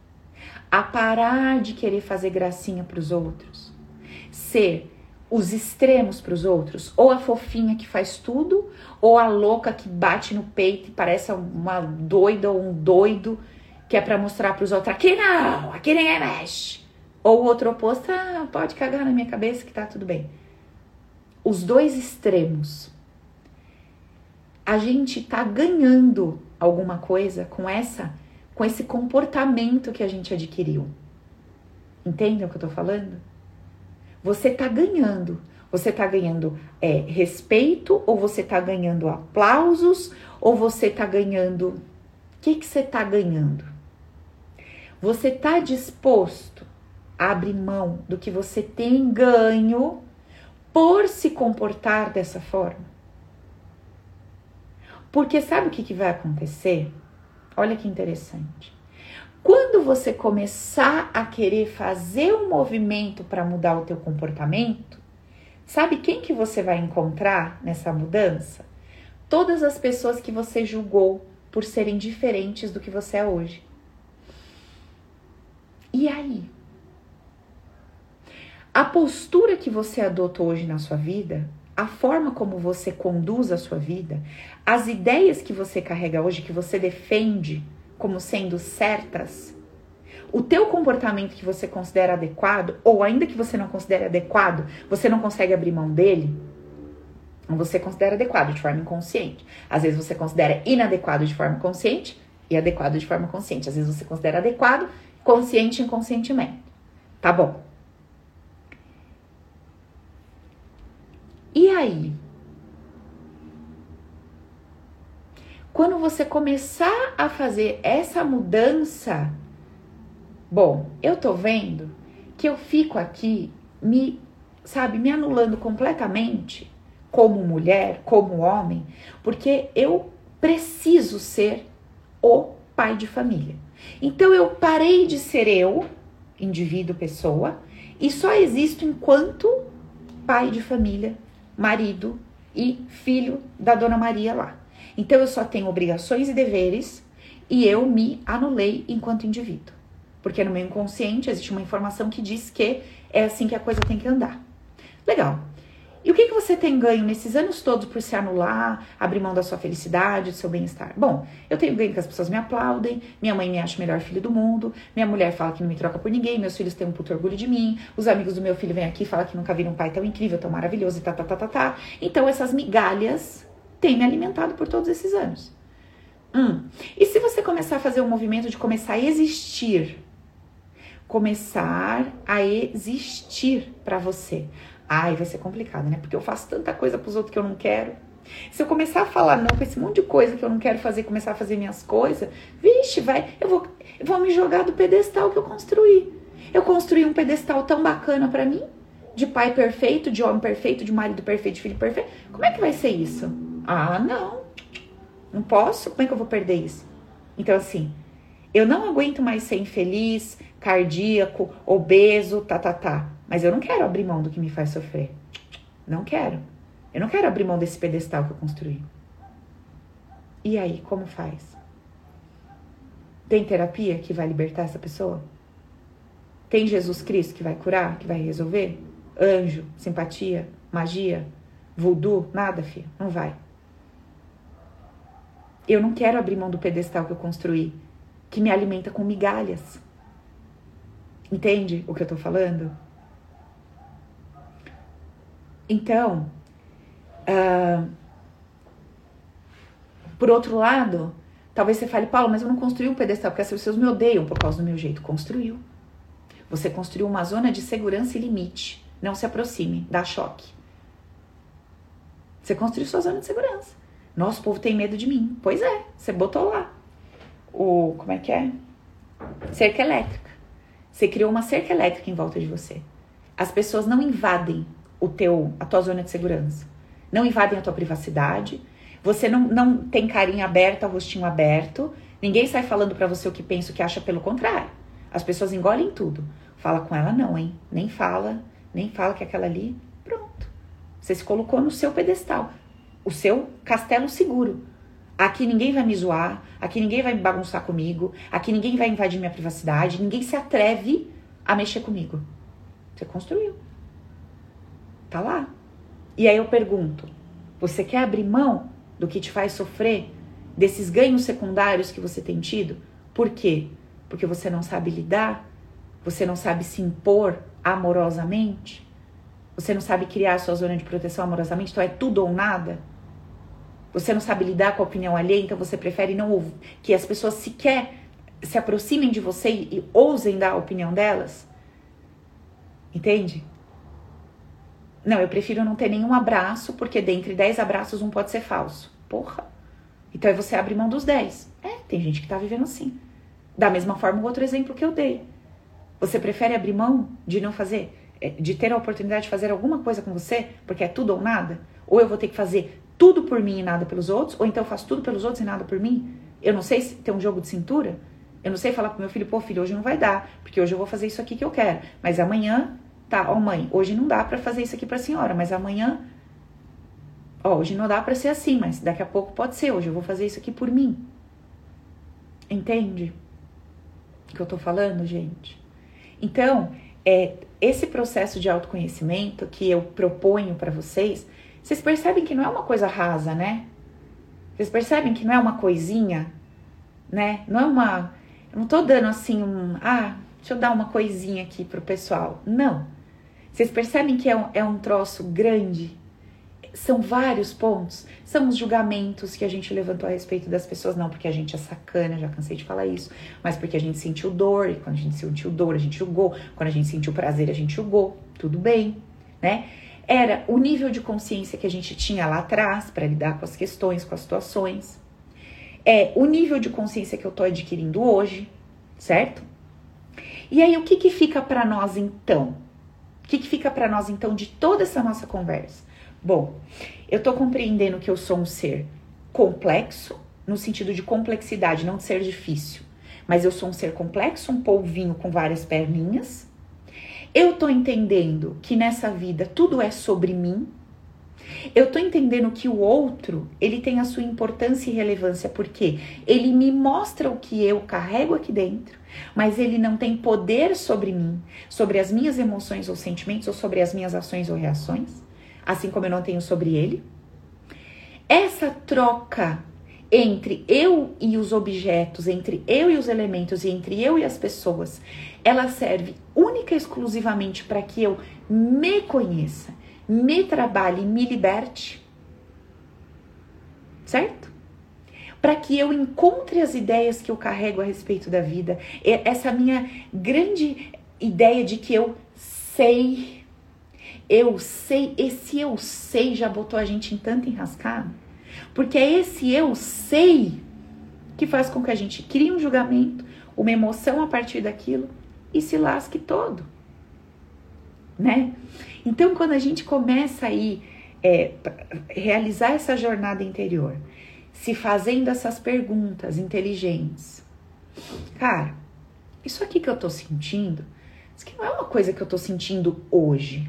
a parar de querer fazer gracinha para os outros, ser os extremos para os outros, ou a fofinha que faz tudo, ou a louca que bate no peito e parece uma doida ou um doido que é para mostrar para os outros: aqui não, aqui ninguém mexe. Ou o outro oposto: ah, pode cagar na minha cabeça que tá tudo bem. Os dois extremos. A gente tá ganhando alguma coisa com essa com esse comportamento que a gente adquiriu. Entendem o que eu tô falando? Você tá ganhando. Você tá ganhando é, respeito ou você tá ganhando aplausos ou você tá ganhando. O que, que você tá ganhando? Você tá disposto a abrir mão do que você tem ganho por se comportar dessa forma? Porque sabe o que, que vai acontecer? Olha que interessante. Quando você começar a querer fazer um movimento para mudar o teu comportamento, sabe quem que você vai encontrar nessa mudança? Todas as pessoas que você julgou por serem diferentes do que você é hoje. E aí? A postura que você adota hoje na sua vida a forma como você conduz a sua vida, as ideias que você carrega hoje, que você defende como sendo certas, o teu comportamento que você considera adequado, ou ainda que você não considere adequado, você não consegue abrir mão dele, você considera adequado de forma inconsciente. Às vezes você considera inadequado de forma consciente e adequado de forma consciente. Às vezes você considera adequado, consciente e inconscientemente. Tá bom. E aí? Quando você começar a fazer essa mudança, bom, eu tô vendo que eu fico aqui me, sabe, me anulando completamente como mulher, como homem, porque eu preciso ser o pai de família. Então eu parei de ser eu, indivíduo, pessoa, e só existo enquanto pai de família marido e filho da Dona Maria lá. Então eu só tenho obrigações e deveres e eu me anulei enquanto indivíduo. Porque no meu inconsciente existe uma informação que diz que é assim que a coisa tem que andar. Legal. E o que, que você tem ganho nesses anos todos por se anular, abrir mão da sua felicidade, do seu bem-estar? Bom, eu tenho ganho que as pessoas me aplaudem, minha mãe me acha o melhor filho do mundo, minha mulher fala que não me troca por ninguém, meus filhos têm um puto orgulho de mim, os amigos do meu filho vêm aqui e falam que nunca viram um pai tão incrível, tão maravilhoso e tá, tá, tá, tá, tá. Então essas migalhas têm me alimentado por todos esses anos. Hum. E se você começar a fazer um movimento de começar a existir, começar a existir para você. Ai, vai ser complicado, né? Porque eu faço tanta coisa pros outros que eu não quero. Se eu começar a falar não com esse monte de coisa que eu não quero fazer, começar a fazer minhas coisas, vixe, vai, eu vou, eu vou me jogar do pedestal que eu construí. Eu construí um pedestal tão bacana para mim, de pai perfeito, de homem perfeito, de marido perfeito, de filho perfeito. Como é que vai ser isso? Ah, não. Não posso. Como é que eu vou perder isso? Então, assim, eu não aguento mais ser infeliz, cardíaco, obeso, tá, tá, tá. Mas eu não quero abrir mão do que me faz sofrer. Não quero. Eu não quero abrir mão desse pedestal que eu construí. E aí, como faz? Tem terapia que vai libertar essa pessoa? Tem Jesus Cristo que vai curar, que vai resolver? Anjo, simpatia, magia, voodoo, nada, filho, não vai. Eu não quero abrir mão do pedestal que eu construí, que me alimenta com migalhas. Entende o que eu tô falando? Então, uh, por outro lado, talvez você fale, Paulo, mas eu não construí um pedestal porque as pessoas me odeiam por causa do meu jeito. Construiu. Você construiu uma zona de segurança e limite. Não se aproxime, dá choque. Você construiu sua zona de segurança. Nosso povo tem medo de mim. Pois é, você botou lá. O. Como é que é? Cerca elétrica. Você criou uma cerca elétrica em volta de você. As pessoas não invadem o teu, a tua zona de segurança. Não invadem a tua privacidade. Você não, não tem carinha aberta, rostinho aberto. Ninguém sai falando para você o que pensa, o que acha, pelo contrário. As pessoas engolem tudo. Fala com ela não, hein? Nem fala, nem fala que aquela ali, pronto. Você se colocou no seu pedestal, o seu castelo seguro. Aqui ninguém vai me zoar, aqui ninguém vai me bagunçar comigo, aqui ninguém vai invadir minha privacidade, ninguém se atreve a mexer comigo. Você construiu. Tá lá. E aí eu pergunto: você quer abrir mão do que te faz sofrer, desses ganhos secundários que você tem tido? Por quê? Porque você não sabe lidar? Você não sabe se impor amorosamente? Você não sabe criar a sua zona de proteção amorosamente? Então é tudo ou nada? Você não sabe lidar com a opinião alheia, então você prefere não ouvir, que as pessoas sequer se aproximem de você e, e ousem dar a opinião delas? Entende? Não, eu prefiro não ter nenhum abraço, porque dentre 10 abraços um pode ser falso. Porra. Então aí você abre mão dos 10. É, tem gente que tá vivendo assim. Da mesma forma, o outro exemplo que eu dei. Você prefere abrir mão de não fazer, é, de ter a oportunidade de fazer alguma coisa com você, porque é tudo ou nada? Ou eu vou ter que fazer tudo por mim e nada pelos outros, ou então eu faço tudo pelos outros e nada por mim? Eu não sei se tem um jogo de cintura? Eu não sei falar pro meu filho, pô, filho, hoje não vai dar, porque hoje eu vou fazer isso aqui que eu quero. Mas amanhã Tá, ó mãe, hoje não dá para fazer isso aqui para a senhora, mas amanhã ó, hoje não dá para ser assim, mas daqui a pouco pode ser, hoje eu vou fazer isso aqui por mim. Entende? O que eu tô falando, gente? Então, é esse processo de autoconhecimento que eu proponho para vocês, vocês percebem que não é uma coisa rasa, né? Vocês percebem que não é uma coisinha, né? Não é uma. Eu não tô dando assim um. Ah, deixa eu dar uma coisinha aqui pro pessoal. Não. Vocês percebem que é um, é um troço grande? São vários pontos. São os julgamentos que a gente levantou a respeito das pessoas, não porque a gente é sacana, já cansei de falar isso, mas porque a gente sentiu dor, e quando a gente sentiu dor, a gente julgou, quando a gente sentiu prazer, a gente julgou. Tudo bem, né? Era o nível de consciência que a gente tinha lá atrás para lidar com as questões, com as situações. É o nível de consciência que eu tô adquirindo hoje, certo? E aí, o que, que fica para nós então? O que, que fica para nós então de toda essa nossa conversa? Bom, eu estou compreendendo que eu sou um ser complexo, no sentido de complexidade, não de ser difícil. Mas eu sou um ser complexo, um polvinho com várias perninhas. Eu estou entendendo que nessa vida tudo é sobre mim, eu tô entendendo que o outro, ele tem a sua importância e relevância porque ele me mostra o que eu carrego aqui dentro, mas ele não tem poder sobre mim, sobre as minhas emoções ou sentimentos ou sobre as minhas ações ou reações, assim como eu não tenho sobre ele. Essa troca entre eu e os objetos, entre eu e os elementos e entre eu e as pessoas, ela serve única e exclusivamente para que eu me conheça me trabalhe, me liberte. Certo? Para que eu encontre as ideias que eu carrego a respeito da vida, essa minha grande ideia de que eu sei, eu sei, esse eu sei já botou a gente em tanta enrascada, porque é esse eu sei que faz com que a gente crie um julgamento, uma emoção a partir daquilo e se lasque todo, né? Então, quando a gente começa aí é, realizar essa jornada interior, se fazendo essas perguntas inteligentes, cara, isso aqui que eu tô sentindo, isso aqui não é uma coisa que eu tô sentindo hoje.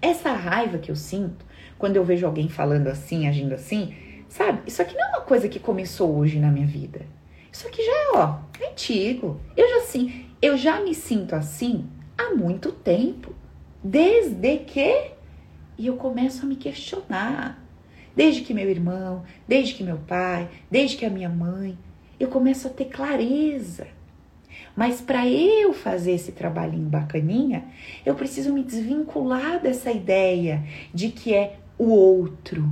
Essa raiva que eu sinto quando eu vejo alguém falando assim, agindo assim, sabe? Isso aqui não é uma coisa que começou hoje na minha vida. Isso aqui já é, ó, antigo. Eu já sim, eu já me sinto assim há muito tempo. Desde que. E eu começo a me questionar. Desde que meu irmão, desde que meu pai, desde que a minha mãe, eu começo a ter clareza. Mas para eu fazer esse trabalhinho bacaninha, eu preciso me desvincular dessa ideia de que é o outro,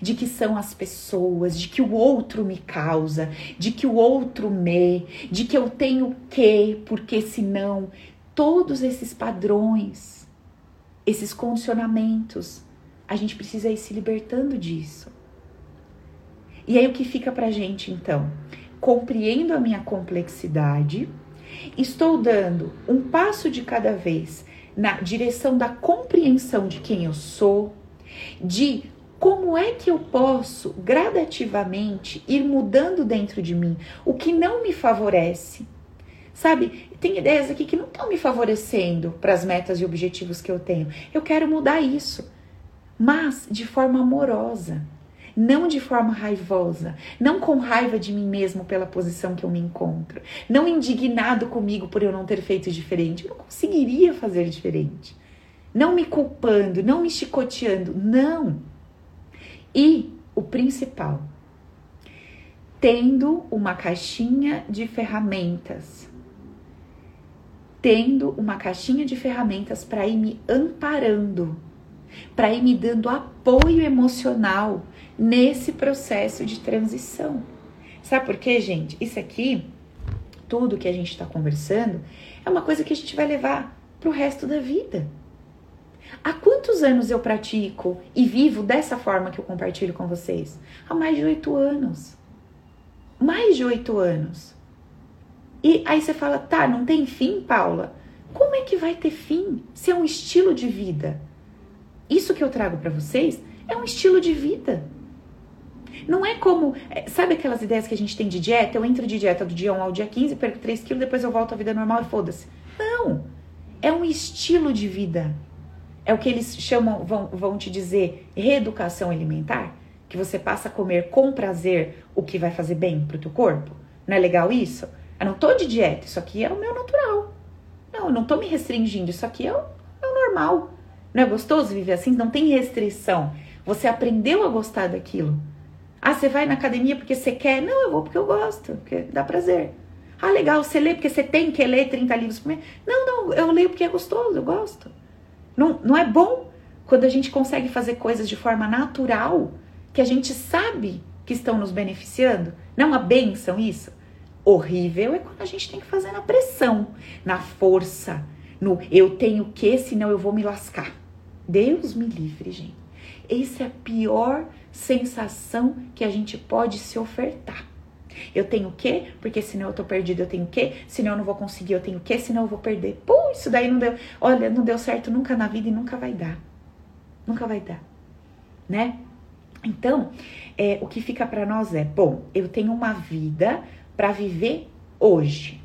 de que são as pessoas, de que o outro me causa, de que o outro me, de que eu tenho que, porque senão todos esses padrões esses condicionamentos. A gente precisa ir se libertando disso. E aí o que fica pra gente então? Compreendo a minha complexidade Estou dando um passo de cada vez na direção da compreensão de quem eu sou, de como é que eu posso gradativamente ir mudando dentro de mim o que não me favorece. Sabe, tem ideias aqui que não estão me favorecendo para as metas e objetivos que eu tenho. Eu quero mudar isso, mas de forma amorosa, não de forma raivosa, não com raiva de mim mesmo pela posição que eu me encontro, não indignado comigo por eu não ter feito diferente. Eu não conseguiria fazer diferente. Não me culpando, não me chicoteando, não e o principal, tendo uma caixinha de ferramentas. Tendo uma caixinha de ferramentas para ir me amparando, para ir me dando apoio emocional nesse processo de transição. Sabe por quê, gente? Isso aqui, tudo que a gente está conversando, é uma coisa que a gente vai levar para o resto da vida. Há quantos anos eu pratico e vivo dessa forma que eu compartilho com vocês? Há mais de oito anos. Mais de oito anos. E aí você fala, tá, não tem fim, Paula? Como é que vai ter fim se é um estilo de vida? Isso que eu trago para vocês é um estilo de vida. Não é como. É, sabe aquelas ideias que a gente tem de dieta? Eu entro de dieta do dia 1 ao dia 15, perco 3 quilos, depois eu volto à vida normal e foda-se. Não! É um estilo de vida. É o que eles chamam, vão, vão te dizer, reeducação alimentar, que você passa a comer com prazer o que vai fazer bem pro teu corpo. Não é legal isso? Eu não tô de dieta, isso aqui é o meu natural. Não, eu não tô me restringindo, isso aqui é o, é o normal. Não é gostoso viver assim? Não tem restrição. Você aprendeu a gostar daquilo. Ah, você vai na academia porque você quer? Não, eu vou porque eu gosto, porque dá prazer. Ah, legal, você lê porque você tem que ler 30 livros por mês? Não, não, eu leio porque é gostoso, eu gosto. Não, não é bom quando a gente consegue fazer coisas de forma natural, que a gente sabe que estão nos beneficiando? Não é uma benção isso? Horrível é quando a gente tem que fazer na pressão, na força, no eu tenho que, senão eu vou me lascar. Deus me livre, gente. Essa é a pior sensação que a gente pode se ofertar. Eu tenho o quê? Porque senão eu tô perdido, eu tenho o quê? Senão eu não vou conseguir, eu tenho o quê? Senão eu vou perder. Pô, isso daí não deu. Olha, não deu certo nunca na vida e nunca vai dar. Nunca vai dar. Né? Então, é, o que fica para nós é: bom, eu tenho uma vida para viver hoje.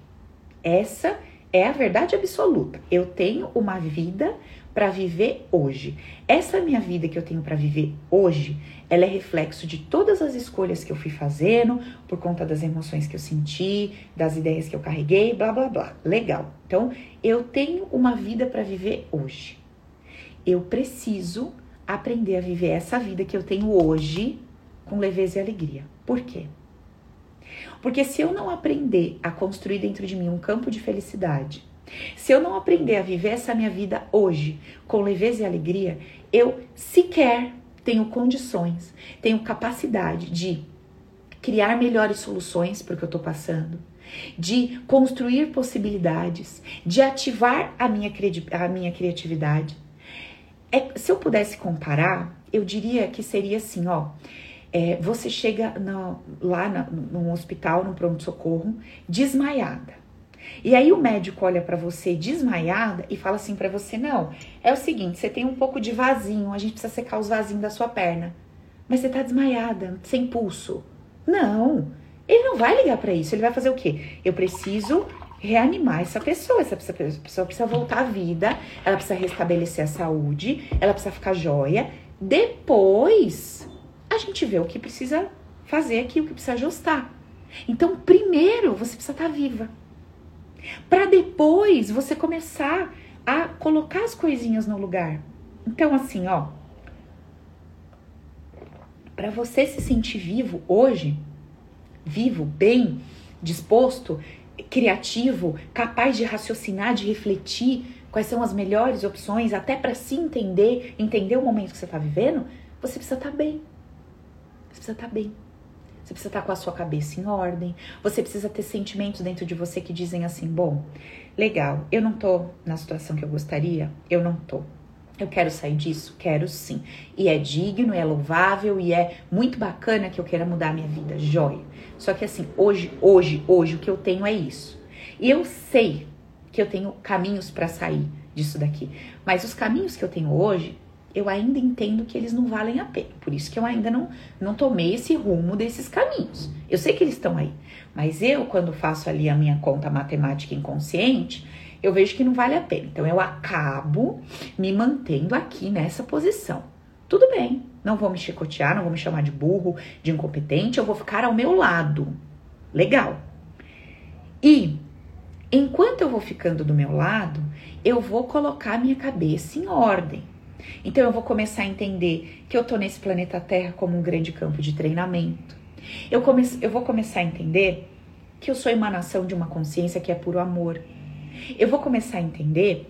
Essa é a verdade absoluta. Eu tenho uma vida para viver hoje. Essa minha vida que eu tenho para viver hoje, ela é reflexo de todas as escolhas que eu fui fazendo, por conta das emoções que eu senti, das ideias que eu carreguei, blá blá blá. Legal. Então, eu tenho uma vida para viver hoje. Eu preciso aprender a viver essa vida que eu tenho hoje com leveza e alegria. Por quê? Porque se eu não aprender a construir dentro de mim um campo de felicidade, se eu não aprender a viver essa minha vida hoje com leveza e alegria, eu sequer tenho condições, tenho capacidade de criar melhores soluções para o que eu estou passando, de construir possibilidades, de ativar a minha, a minha criatividade. É, se eu pudesse comparar, eu diria que seria assim, ó. É, você chega lá no, no hospital, no pronto-socorro, desmaiada. E aí o médico olha para você desmaiada e fala assim para você: "Não, é o seguinte, você tem um pouco de vasinho, a gente precisa secar os vasinhos da sua perna. Mas você tá desmaiada, sem pulso". Não. Ele não vai ligar para isso, ele vai fazer o quê? Eu preciso reanimar essa pessoa, essa pessoa precisa voltar à vida, ela precisa restabelecer a saúde, ela precisa ficar joia. Depois, a gente vê o que precisa fazer aqui, o que precisa ajustar. Então, primeiro, você precisa estar tá viva para depois você começar a colocar as coisinhas no lugar. Então, assim, ó, para você se sentir vivo hoje, vivo, bem, disposto, criativo, capaz de raciocinar, de refletir quais são as melhores opções, até para se entender, entender o momento que você está vivendo, você precisa estar tá bem. Você precisa estar tá bem. Você precisa estar com a sua cabeça em ordem. Você precisa ter sentimentos dentro de você que dizem assim: bom, legal, eu não tô na situação que eu gostaria, eu não tô. Eu quero sair disso? Quero sim. E é digno, é louvável e é muito bacana que eu queira mudar a minha vida, joia. Só que assim, hoje, hoje, hoje, o que eu tenho é isso. E eu sei que eu tenho caminhos para sair disso daqui, mas os caminhos que eu tenho hoje, eu ainda entendo que eles não valem a pena. Por isso que eu ainda não, não tomei esse rumo desses caminhos. Eu sei que eles estão aí, mas eu, quando faço ali a minha conta matemática inconsciente, eu vejo que não vale a pena. Então eu acabo me mantendo aqui nessa posição. Tudo bem, não vou me chicotear, não vou me chamar de burro, de incompetente, eu vou ficar ao meu lado. Legal. E enquanto eu vou ficando do meu lado, eu vou colocar minha cabeça em ordem. Então eu vou começar a entender que eu tô nesse planeta Terra como um grande campo de treinamento. Eu, come eu vou começar a entender que eu sou emanação de uma consciência que é puro amor. Eu vou começar a entender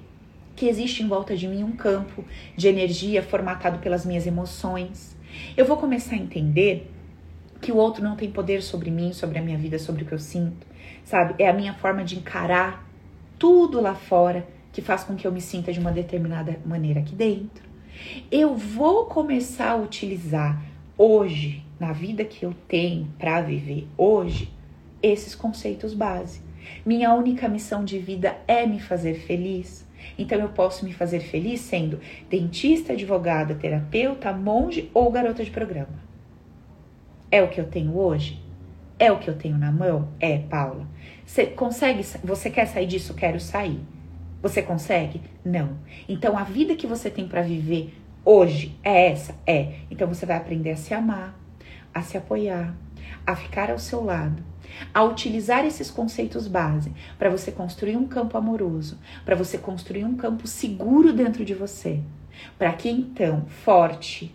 que existe em volta de mim um campo de energia formatado pelas minhas emoções. Eu vou começar a entender que o outro não tem poder sobre mim, sobre a minha vida, sobre o que eu sinto, sabe? É a minha forma de encarar tudo lá fora que faz com que eu me sinta de uma determinada maneira aqui dentro. Eu vou começar a utilizar hoje, na vida que eu tenho para viver hoje, esses conceitos básicos. Minha única missão de vida é me fazer feliz. Então eu posso me fazer feliz sendo dentista, advogada, terapeuta, monge ou garota de programa. É o que eu tenho hoje? É o que eu tenho na mão? É, Paula. Você consegue? Você quer sair disso? Quero sair. Você consegue? Não. Então a vida que você tem para viver hoje é essa? É. Então você vai aprender a se amar, a se apoiar, a ficar ao seu lado, a utilizar esses conceitos base para você construir um campo amoroso, para você construir um campo seguro dentro de você, para que então, forte,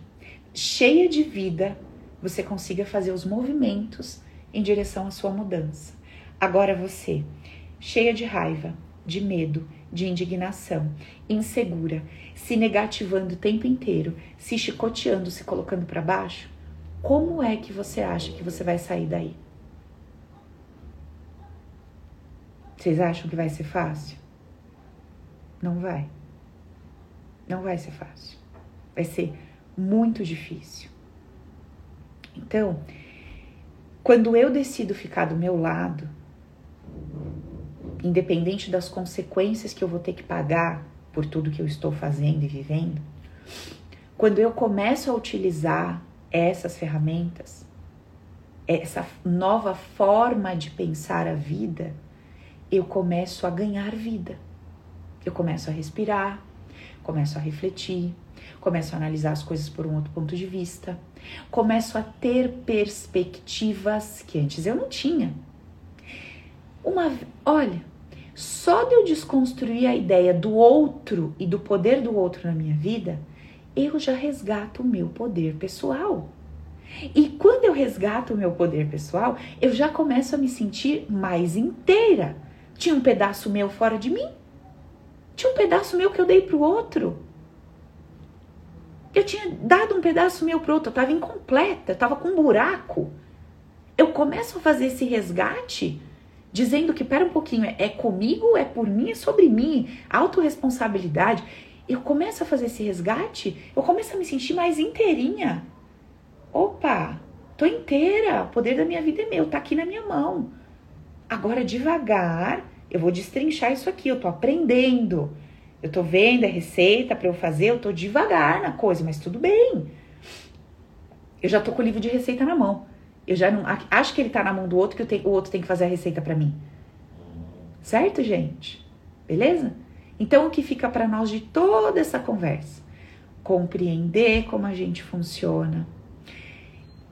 cheia de vida, você consiga fazer os movimentos em direção à sua mudança. Agora você, cheia de raiva, de medo, de indignação, insegura, se negativando o tempo inteiro, se chicoteando, se colocando para baixo, como é que você acha que você vai sair daí? Vocês acham que vai ser fácil? Não vai. Não vai ser fácil. Vai ser muito difícil. Então, quando eu decido ficar do meu lado, independente das consequências que eu vou ter que pagar por tudo que eu estou fazendo e vivendo, quando eu começo a utilizar essas ferramentas, essa nova forma de pensar a vida, eu começo a ganhar vida. Eu começo a respirar, começo a refletir, começo a analisar as coisas por um outro ponto de vista, começo a ter perspectivas que antes eu não tinha. Uma, olha, só de eu desconstruir a ideia do outro e do poder do outro na minha vida, eu já resgato o meu poder pessoal. E quando eu resgato o meu poder pessoal, eu já começo a me sentir mais inteira. Tinha um pedaço meu fora de mim. Tinha um pedaço meu que eu dei pro outro. Eu tinha dado um pedaço meu pro outro, eu tava incompleta, eu tava com um buraco. Eu começo a fazer esse resgate dizendo que, pera um pouquinho, é, comigo, é por mim, é sobre mim, autorresponsabilidade. Eu começo a fazer esse resgate, eu começo a me sentir mais inteirinha. Opa, tô inteira, o poder da minha vida é meu, tá aqui na minha mão. Agora, devagar, eu vou destrinchar isso aqui, eu tô aprendendo. Eu tô vendo a receita para eu fazer, eu tô devagar na coisa, mas tudo bem. Eu já tô com o livro de receita na mão. Eu já não acho que ele tá na mão do outro que o outro tem que fazer a receita para mim. Certo, gente? Beleza? Então o que fica para nós de toda essa conversa? Compreender como a gente funciona.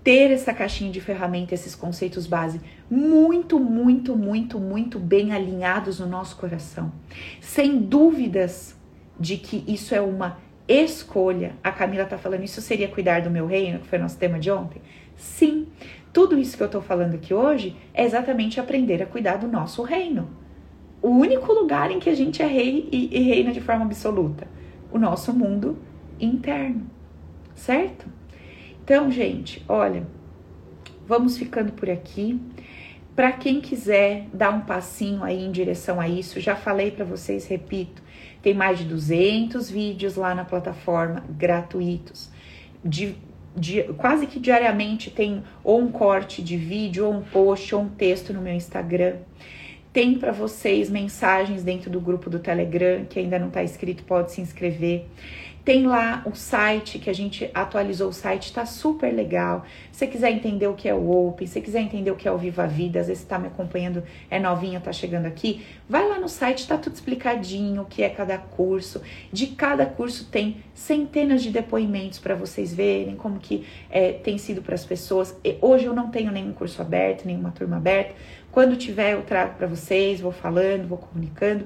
Ter essa caixinha de ferramenta, esses conceitos base muito, muito, muito, muito bem alinhados no nosso coração. Sem dúvidas de que isso é uma escolha. A Camila tá falando, isso seria cuidar do meu reino, que foi nosso tema de ontem? Sim, tudo isso que eu estou falando aqui hoje é exatamente aprender a cuidar do nosso reino. O único lugar em que a gente é rei e, e reina de forma absoluta. O nosso mundo interno. Certo? Então, gente, olha, vamos ficando por aqui. Para quem quiser dar um passinho aí em direção a isso, já falei para vocês, repito, tem mais de 200 vídeos lá na plataforma gratuitos de quase que diariamente tem ou um corte de vídeo, ou um post, ou um texto no meu Instagram. Tem para vocês mensagens dentro do grupo do Telegram, que ainda não está inscrito, pode se inscrever. Tem lá o site que a gente atualizou o site, está super legal. Se você quiser entender o que é o Open, se você quiser entender o que é o Viva Vida, às vezes está me acompanhando, é novinha, está chegando aqui, vai lá no site, está tudo explicadinho, o que é cada curso. De cada curso tem centenas de depoimentos para vocês verem como que é, tem sido para as pessoas. E hoje eu não tenho nenhum curso aberto, nenhuma turma aberta. Quando tiver, eu trago para vocês, vou falando, vou comunicando.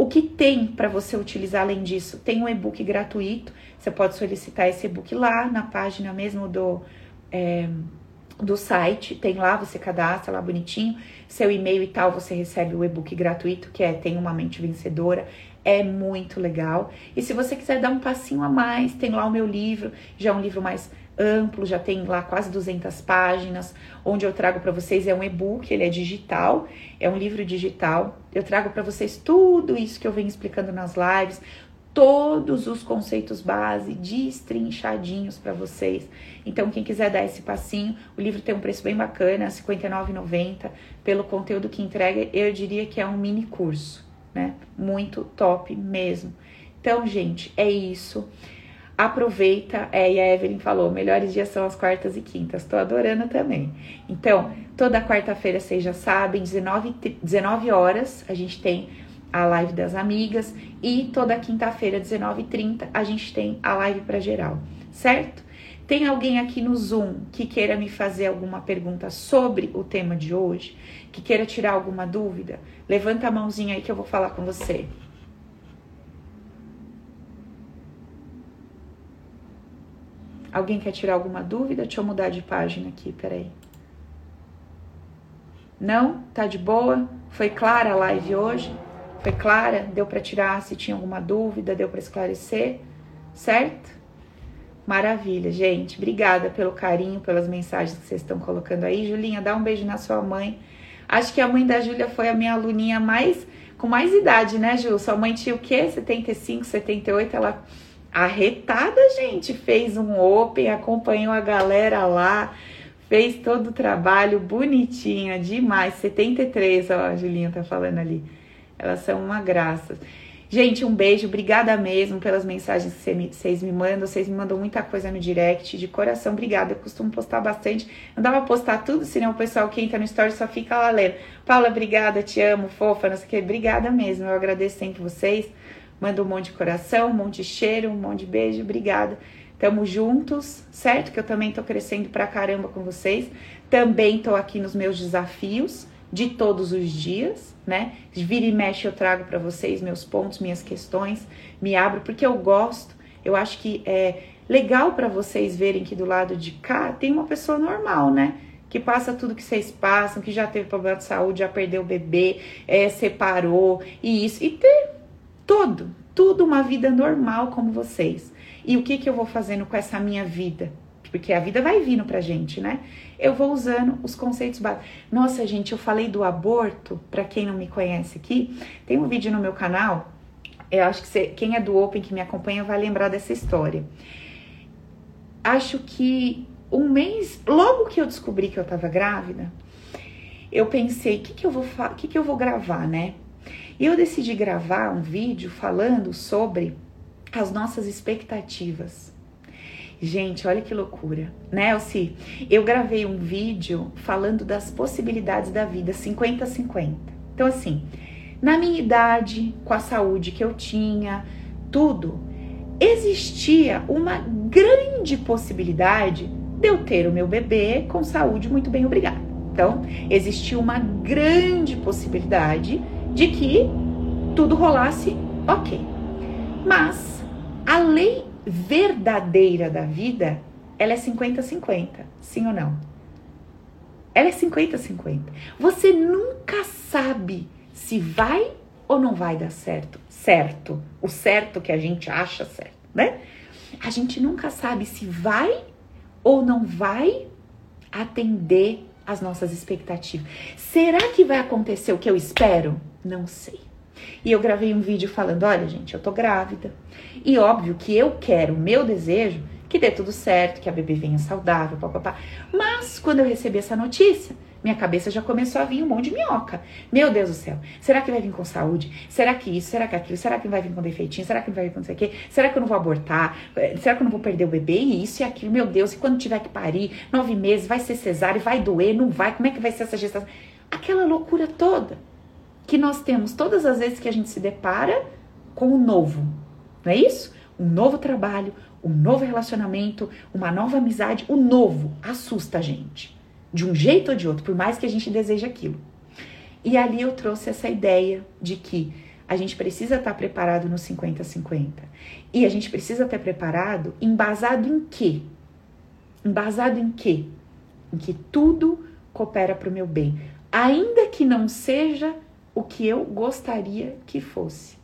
O que tem para você utilizar além disso? Tem um e-book gratuito. Você pode solicitar esse e-book lá na página mesmo do, é, do site. Tem lá, você cadastra lá bonitinho. Seu e-mail e tal, você recebe o e-book gratuito, que é Tem uma Mente Vencedora. É muito legal. E se você quiser dar um passinho a mais, tem lá o meu livro, já é um livro mais amplo, já tem lá quase 200 páginas, onde eu trago para vocês é um e-book, ele é digital, é um livro digital. Eu trago para vocês tudo isso que eu venho explicando nas lives, todos os conceitos base destrinchadinhos para vocês. Então, quem quiser dar esse passinho, o livro tem um preço bem bacana, R$ 59,90. Pelo conteúdo que entrega, eu diria que é um mini curso, né? Muito top mesmo. Então, gente, é isso aproveita, é, e a Evelyn falou, melhores dias são as quartas e quintas, tô adorando também. Então, toda quarta-feira, vocês já sabem, 19, 19 horas, a gente tem a live das amigas, e toda quinta-feira, 19h30, a gente tem a live para geral, certo? Tem alguém aqui no Zoom que queira me fazer alguma pergunta sobre o tema de hoje, que queira tirar alguma dúvida? Levanta a mãozinha aí que eu vou falar com você. Alguém quer tirar alguma dúvida? Deixa eu mudar de página aqui, peraí. Não? Tá de boa? Foi clara a live hoje? Foi clara? Deu para tirar se tinha alguma dúvida? Deu para esclarecer? Certo? Maravilha, gente. Obrigada pelo carinho, pelas mensagens que vocês estão colocando aí. Julinha, dá um beijo na sua mãe. Acho que a mãe da Júlia foi a minha aluninha mais com mais idade, né, Ju? Sua mãe tinha o quê? 75, 78, ela arretada, gente. Fez um open, acompanhou a galera lá, fez todo o trabalho bonitinha, demais. 73, ó, a Julinha tá falando ali. Elas são uma graça. Gente, um beijo, obrigada mesmo pelas mensagens que vocês me mandam. Vocês me mandam muita coisa no direct, de coração, obrigada. Eu costumo postar bastante. Não pra postar tudo, senão o pessoal que entra no story só fica lá lendo. Paula, obrigada, te amo, fofa, não sei o que. Obrigada mesmo, eu agradeço sempre vocês. Manda um monte de coração, um monte de cheiro, um monte de beijo. Obrigada. Tamo juntos, certo? Que eu também tô crescendo pra caramba com vocês. Também tô aqui nos meus desafios de todos os dias, né? Vira e mexe eu trago para vocês meus pontos, minhas questões, me abro porque eu gosto. Eu acho que é legal para vocês verem que do lado de cá tem uma pessoa normal, né? Que passa tudo que vocês passam, que já teve problema de saúde, já perdeu o bebê, é, separou e isso. E ter todo, tudo uma vida normal como vocês. E o que que eu vou fazendo com essa minha vida? Porque a vida vai vindo pra gente, né? Eu vou usando os conceitos básicos. Nossa, gente, eu falei do aborto, para quem não me conhece aqui, tem um vídeo no meu canal. Eu acho que você, quem é do Open que me acompanha vai lembrar dessa história. Acho que um mês, logo que eu descobri que eu tava grávida, eu pensei, o que que eu vou, que que eu vou gravar, né? Eu decidi gravar um vídeo falando sobre as nossas expectativas. Gente, olha que loucura, né, Elci? Eu gravei um vídeo falando das possibilidades da vida 50-50. Então, assim, na minha idade, com a saúde que eu tinha, tudo, existia uma grande possibilidade de eu ter o meu bebê com saúde muito bem, obrigada. Então, existia uma grande possibilidade de que tudo rolasse ok. Mas a lei verdadeira da vida, ela é 50-50, sim ou não? Ela é 50-50. Você nunca sabe se vai ou não vai dar certo. Certo. O certo que a gente acha certo, né? A gente nunca sabe se vai ou não vai atender as nossas expectativas. Será que vai acontecer o que eu espero? Não sei. E eu gravei um vídeo falando: olha, gente, eu tô grávida. E óbvio que eu quero, meu desejo que dê tudo certo, que a bebê venha saudável, papapá. Mas quando eu recebi essa notícia, minha cabeça já começou a vir um monte de minhoca. Meu Deus do céu, será que vai vir com saúde? Será que isso? Será que aquilo? Será que vai vir com defeitinho? Será que vai vir com não sei o quê? Será que eu não vou abortar? Eh, será que eu não vou perder o bebê? E isso e aquilo, meu Deus, e quando tiver que parir, nove meses, vai ser cesárea, vai doer, não vai? Como é que vai ser essa gestação? Aquela loucura toda que nós temos todas as vezes que a gente se depara com o novo, não é isso? Um novo trabalho, um novo relacionamento, uma nova amizade, o novo assusta a gente de um jeito ou de outro, por mais que a gente deseje aquilo. E ali eu trouxe essa ideia de que a gente precisa estar preparado no 50-50. E a gente precisa estar preparado embasado em quê? Embasado em quê? Em que tudo coopera para o meu bem. Ainda que não seja o que eu gostaria que fosse.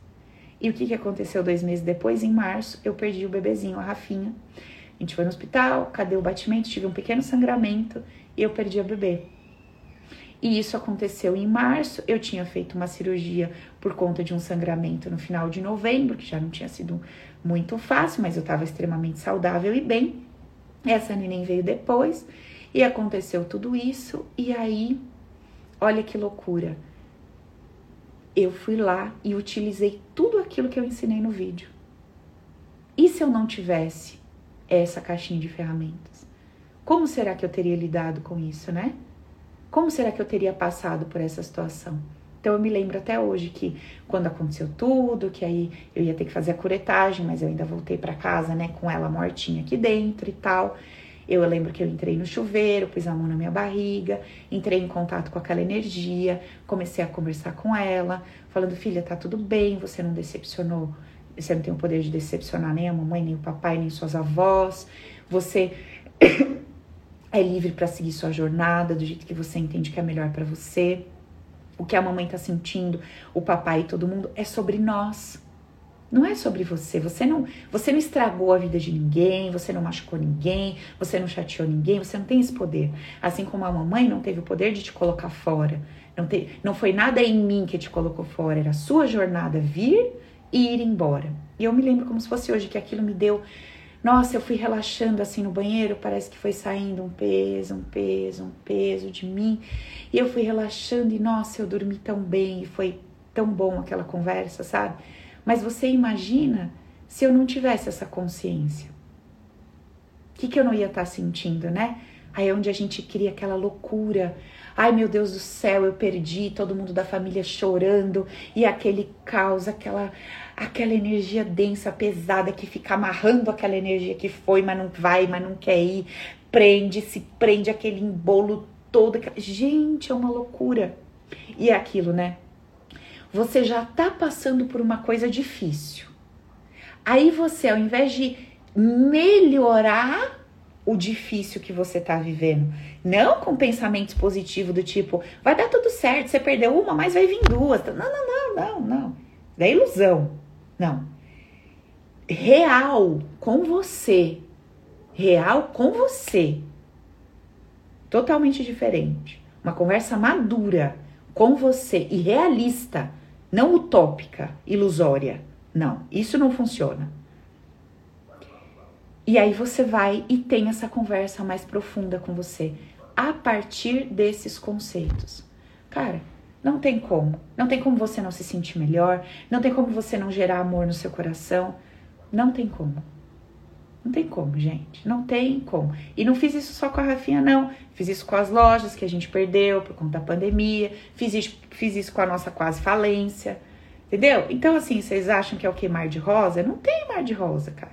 E o que, que aconteceu dois meses depois? Em março, eu perdi o bebezinho, a Rafinha. A gente foi no hospital, cadê o batimento? Tive um pequeno sangramento e eu perdi a bebê. E isso aconteceu em março. Eu tinha feito uma cirurgia por conta de um sangramento no final de novembro, que já não tinha sido muito fácil, mas eu estava extremamente saudável e bem. Essa neném veio depois e aconteceu tudo isso. E aí, olha que loucura. Eu fui lá e utilizei tudo aquilo que eu ensinei no vídeo. E se eu não tivesse essa caixinha de ferramentas? Como será que eu teria lidado com isso, né? Como será que eu teria passado por essa situação? Então eu me lembro até hoje que quando aconteceu tudo, que aí eu ia ter que fazer a curetagem, mas eu ainda voltei para casa, né, com ela mortinha aqui dentro e tal. Eu lembro que eu entrei no chuveiro, pus a mão na minha barriga, entrei em contato com aquela energia, comecei a conversar com ela, falando: "Filha, tá tudo bem, você não decepcionou, você não tem o poder de decepcionar nem a mamãe, nem o papai, nem suas avós. Você <coughs> é livre para seguir sua jornada do jeito que você entende que é melhor para você. O que a mamãe tá sentindo, o papai e todo mundo é sobre nós. Não é sobre você. Você não, você não estragou a vida de ninguém, você não machucou ninguém, você não chateou ninguém, você não tem esse poder. Assim como a mamãe não teve o poder de te colocar fora. Não, te, não foi nada em mim que te colocou fora, era a sua jornada vir e ir embora. E eu me lembro como se fosse hoje que aquilo me deu nossa, eu fui relaxando assim no banheiro, parece que foi saindo um peso, um peso, um peso de mim. E eu fui relaxando e nossa, eu dormi tão bem e foi tão bom aquela conversa, sabe? Mas você imagina se eu não tivesse essa consciência? O que, que eu não ia estar tá sentindo, né? Aí é onde a gente cria aquela loucura. Ai meu Deus do céu, eu perdi, todo mundo da família chorando e aquele caos, aquela aquela energia densa, pesada, que fica amarrando aquela energia que foi, mas não vai, mas não quer ir, prende, se prende aquele embolo todo. Gente, é uma loucura. E é aquilo, né? Você já tá passando por uma coisa difícil. Aí você, ao invés de melhorar o difícil que você tá vivendo, não com pensamentos positivos do tipo, vai dar tudo certo, você perdeu uma, mas vai vir duas. Não, não, não, não, não. É ilusão. Não. Real com você. Real com você. Totalmente diferente. Uma conversa madura com você e realista, não utópica, ilusória. Não, isso não funciona. E aí você vai e tem essa conversa mais profunda com você a partir desses conceitos. Cara, não tem como. Não tem como você não se sentir melhor. Não tem como você não gerar amor no seu coração. Não tem como. Não tem como, gente. Não tem como. E não fiz isso só com a Rafinha, não. Fiz isso com as lojas que a gente perdeu por conta da pandemia. Fiz isso, fiz isso com a nossa quase falência. Entendeu? Então, assim, vocês acham que é o que? Mar de rosa? Não tem mar de rosa, cara.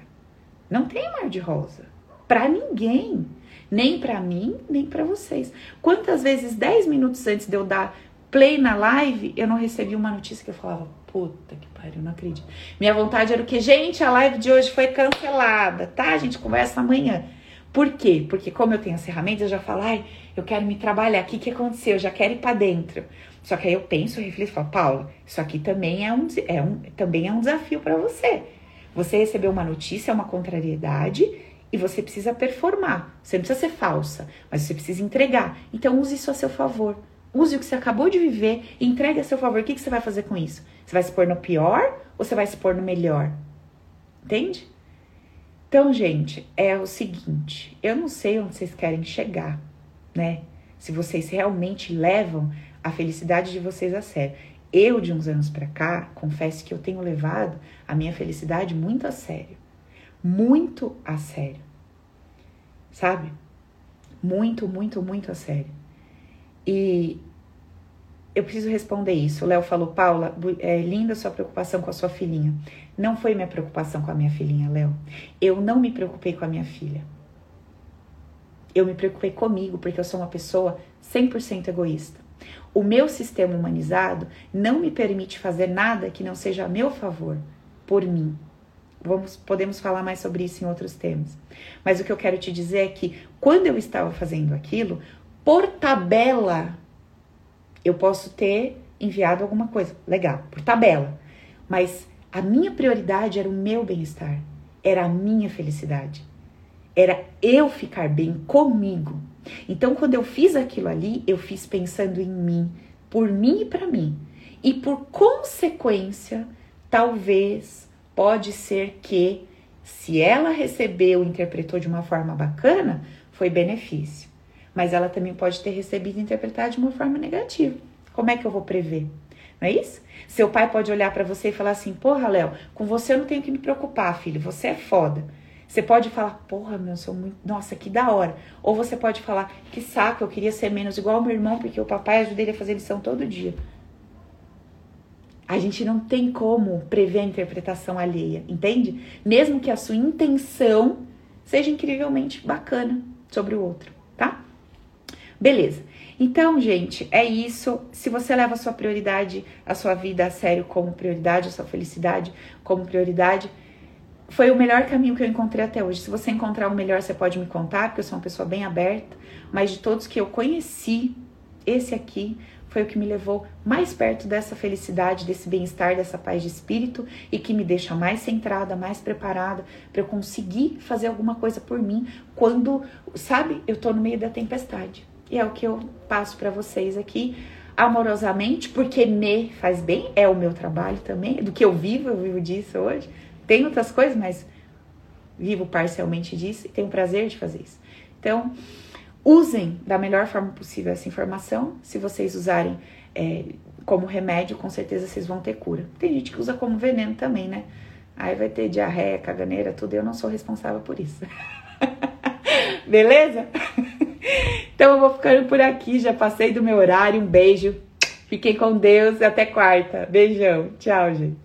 Não tem mar de rosa. Pra ninguém. Nem para mim, nem para vocês. Quantas vezes, 10 minutos antes de eu dar play na live, eu não recebi uma notícia que eu falava, puta que pariu, não acredito. Minha vontade era o que, gente, a live de hoje foi cancelada, tá? A gente conversa amanhã. Por quê? Porque como eu tenho as ferramentas, eu já falo, ai, eu quero me trabalhar, o que, que aconteceu? Eu já quero ir para dentro. Só que aí eu penso, eu reflito e falo, Paula, isso aqui também é um, é um, também é um desafio para você. Você recebeu uma notícia, é uma contrariedade, e você precisa performar. Você não precisa ser falsa, mas você precisa entregar. Então use isso a seu favor. Use o que você acabou de viver entregue a seu favor. O que, que você vai fazer com isso? Você vai se pôr no pior ou você vai se pôr no melhor? Entende? Então, gente, é o seguinte, eu não sei onde vocês querem chegar, né? Se vocês realmente levam a felicidade de vocês a sério. Eu, de uns anos para cá, confesso que eu tenho levado a minha felicidade muito a sério. Muito a sério. Sabe? Muito, muito, muito a sério. E eu preciso responder isso. O Léo falou, Paula, é linda sua preocupação com a sua filhinha. Não foi minha preocupação com a minha filhinha, Léo. Eu não me preocupei com a minha filha. Eu me preocupei comigo, porque eu sou uma pessoa 100% egoísta. O meu sistema humanizado não me permite fazer nada que não seja a meu favor, por mim. Vamos, podemos falar mais sobre isso em outros temas. Mas o que eu quero te dizer é que quando eu estava fazendo aquilo, por tabela, eu posso ter enviado alguma coisa, legal, por tabela. Mas a minha prioridade era o meu bem-estar, era a minha felicidade, era eu ficar bem comigo. Então, quando eu fiz aquilo ali, eu fiz pensando em mim, por mim e para mim. E por consequência, talvez, pode ser que, se ela recebeu, interpretou de uma forma bacana, foi benefício mas ela também pode ter recebido e interpretado de uma forma negativa. Como é que eu vou prever? Não é isso? Seu pai pode olhar para você e falar assim: Porra, Léo, com você eu não tenho que me preocupar, filho, você é foda. Você pode falar: Porra, meu, eu sou muito. Nossa, que da hora. Ou você pode falar: Que saco, eu queria ser menos igual ao meu irmão, porque o papai ajuda ele a fazer lição todo dia. A gente não tem como prever a interpretação alheia, entende? Mesmo que a sua intenção seja incrivelmente bacana sobre o outro? Beleza. Então, gente, é isso. Se você leva a sua prioridade, a sua vida a sério como prioridade, a sua felicidade como prioridade, foi o melhor caminho que eu encontrei até hoje. Se você encontrar o melhor, você pode me contar, porque eu sou uma pessoa bem aberta. Mas de todos que eu conheci, esse aqui foi o que me levou mais perto dessa felicidade, desse bem-estar, dessa paz de espírito e que me deixa mais centrada, mais preparada para eu conseguir fazer alguma coisa por mim quando, sabe, eu tô no meio da tempestade. E é o que eu passo para vocês aqui amorosamente, porque me faz bem, é o meu trabalho também, do que eu vivo, eu vivo disso hoje. Tem outras coisas, mas vivo parcialmente disso e tenho prazer de fazer isso. Então, usem da melhor forma possível essa informação. Se vocês usarem é, como remédio, com certeza vocês vão ter cura. Tem gente que usa como veneno também, né? Aí vai ter diarreia, caganeira, tudo. Eu não sou responsável por isso. <laughs> Beleza? Então eu vou ficando por aqui, já passei do meu horário. Um beijo. Fiquem com Deus e até quarta. Beijão. Tchau, gente.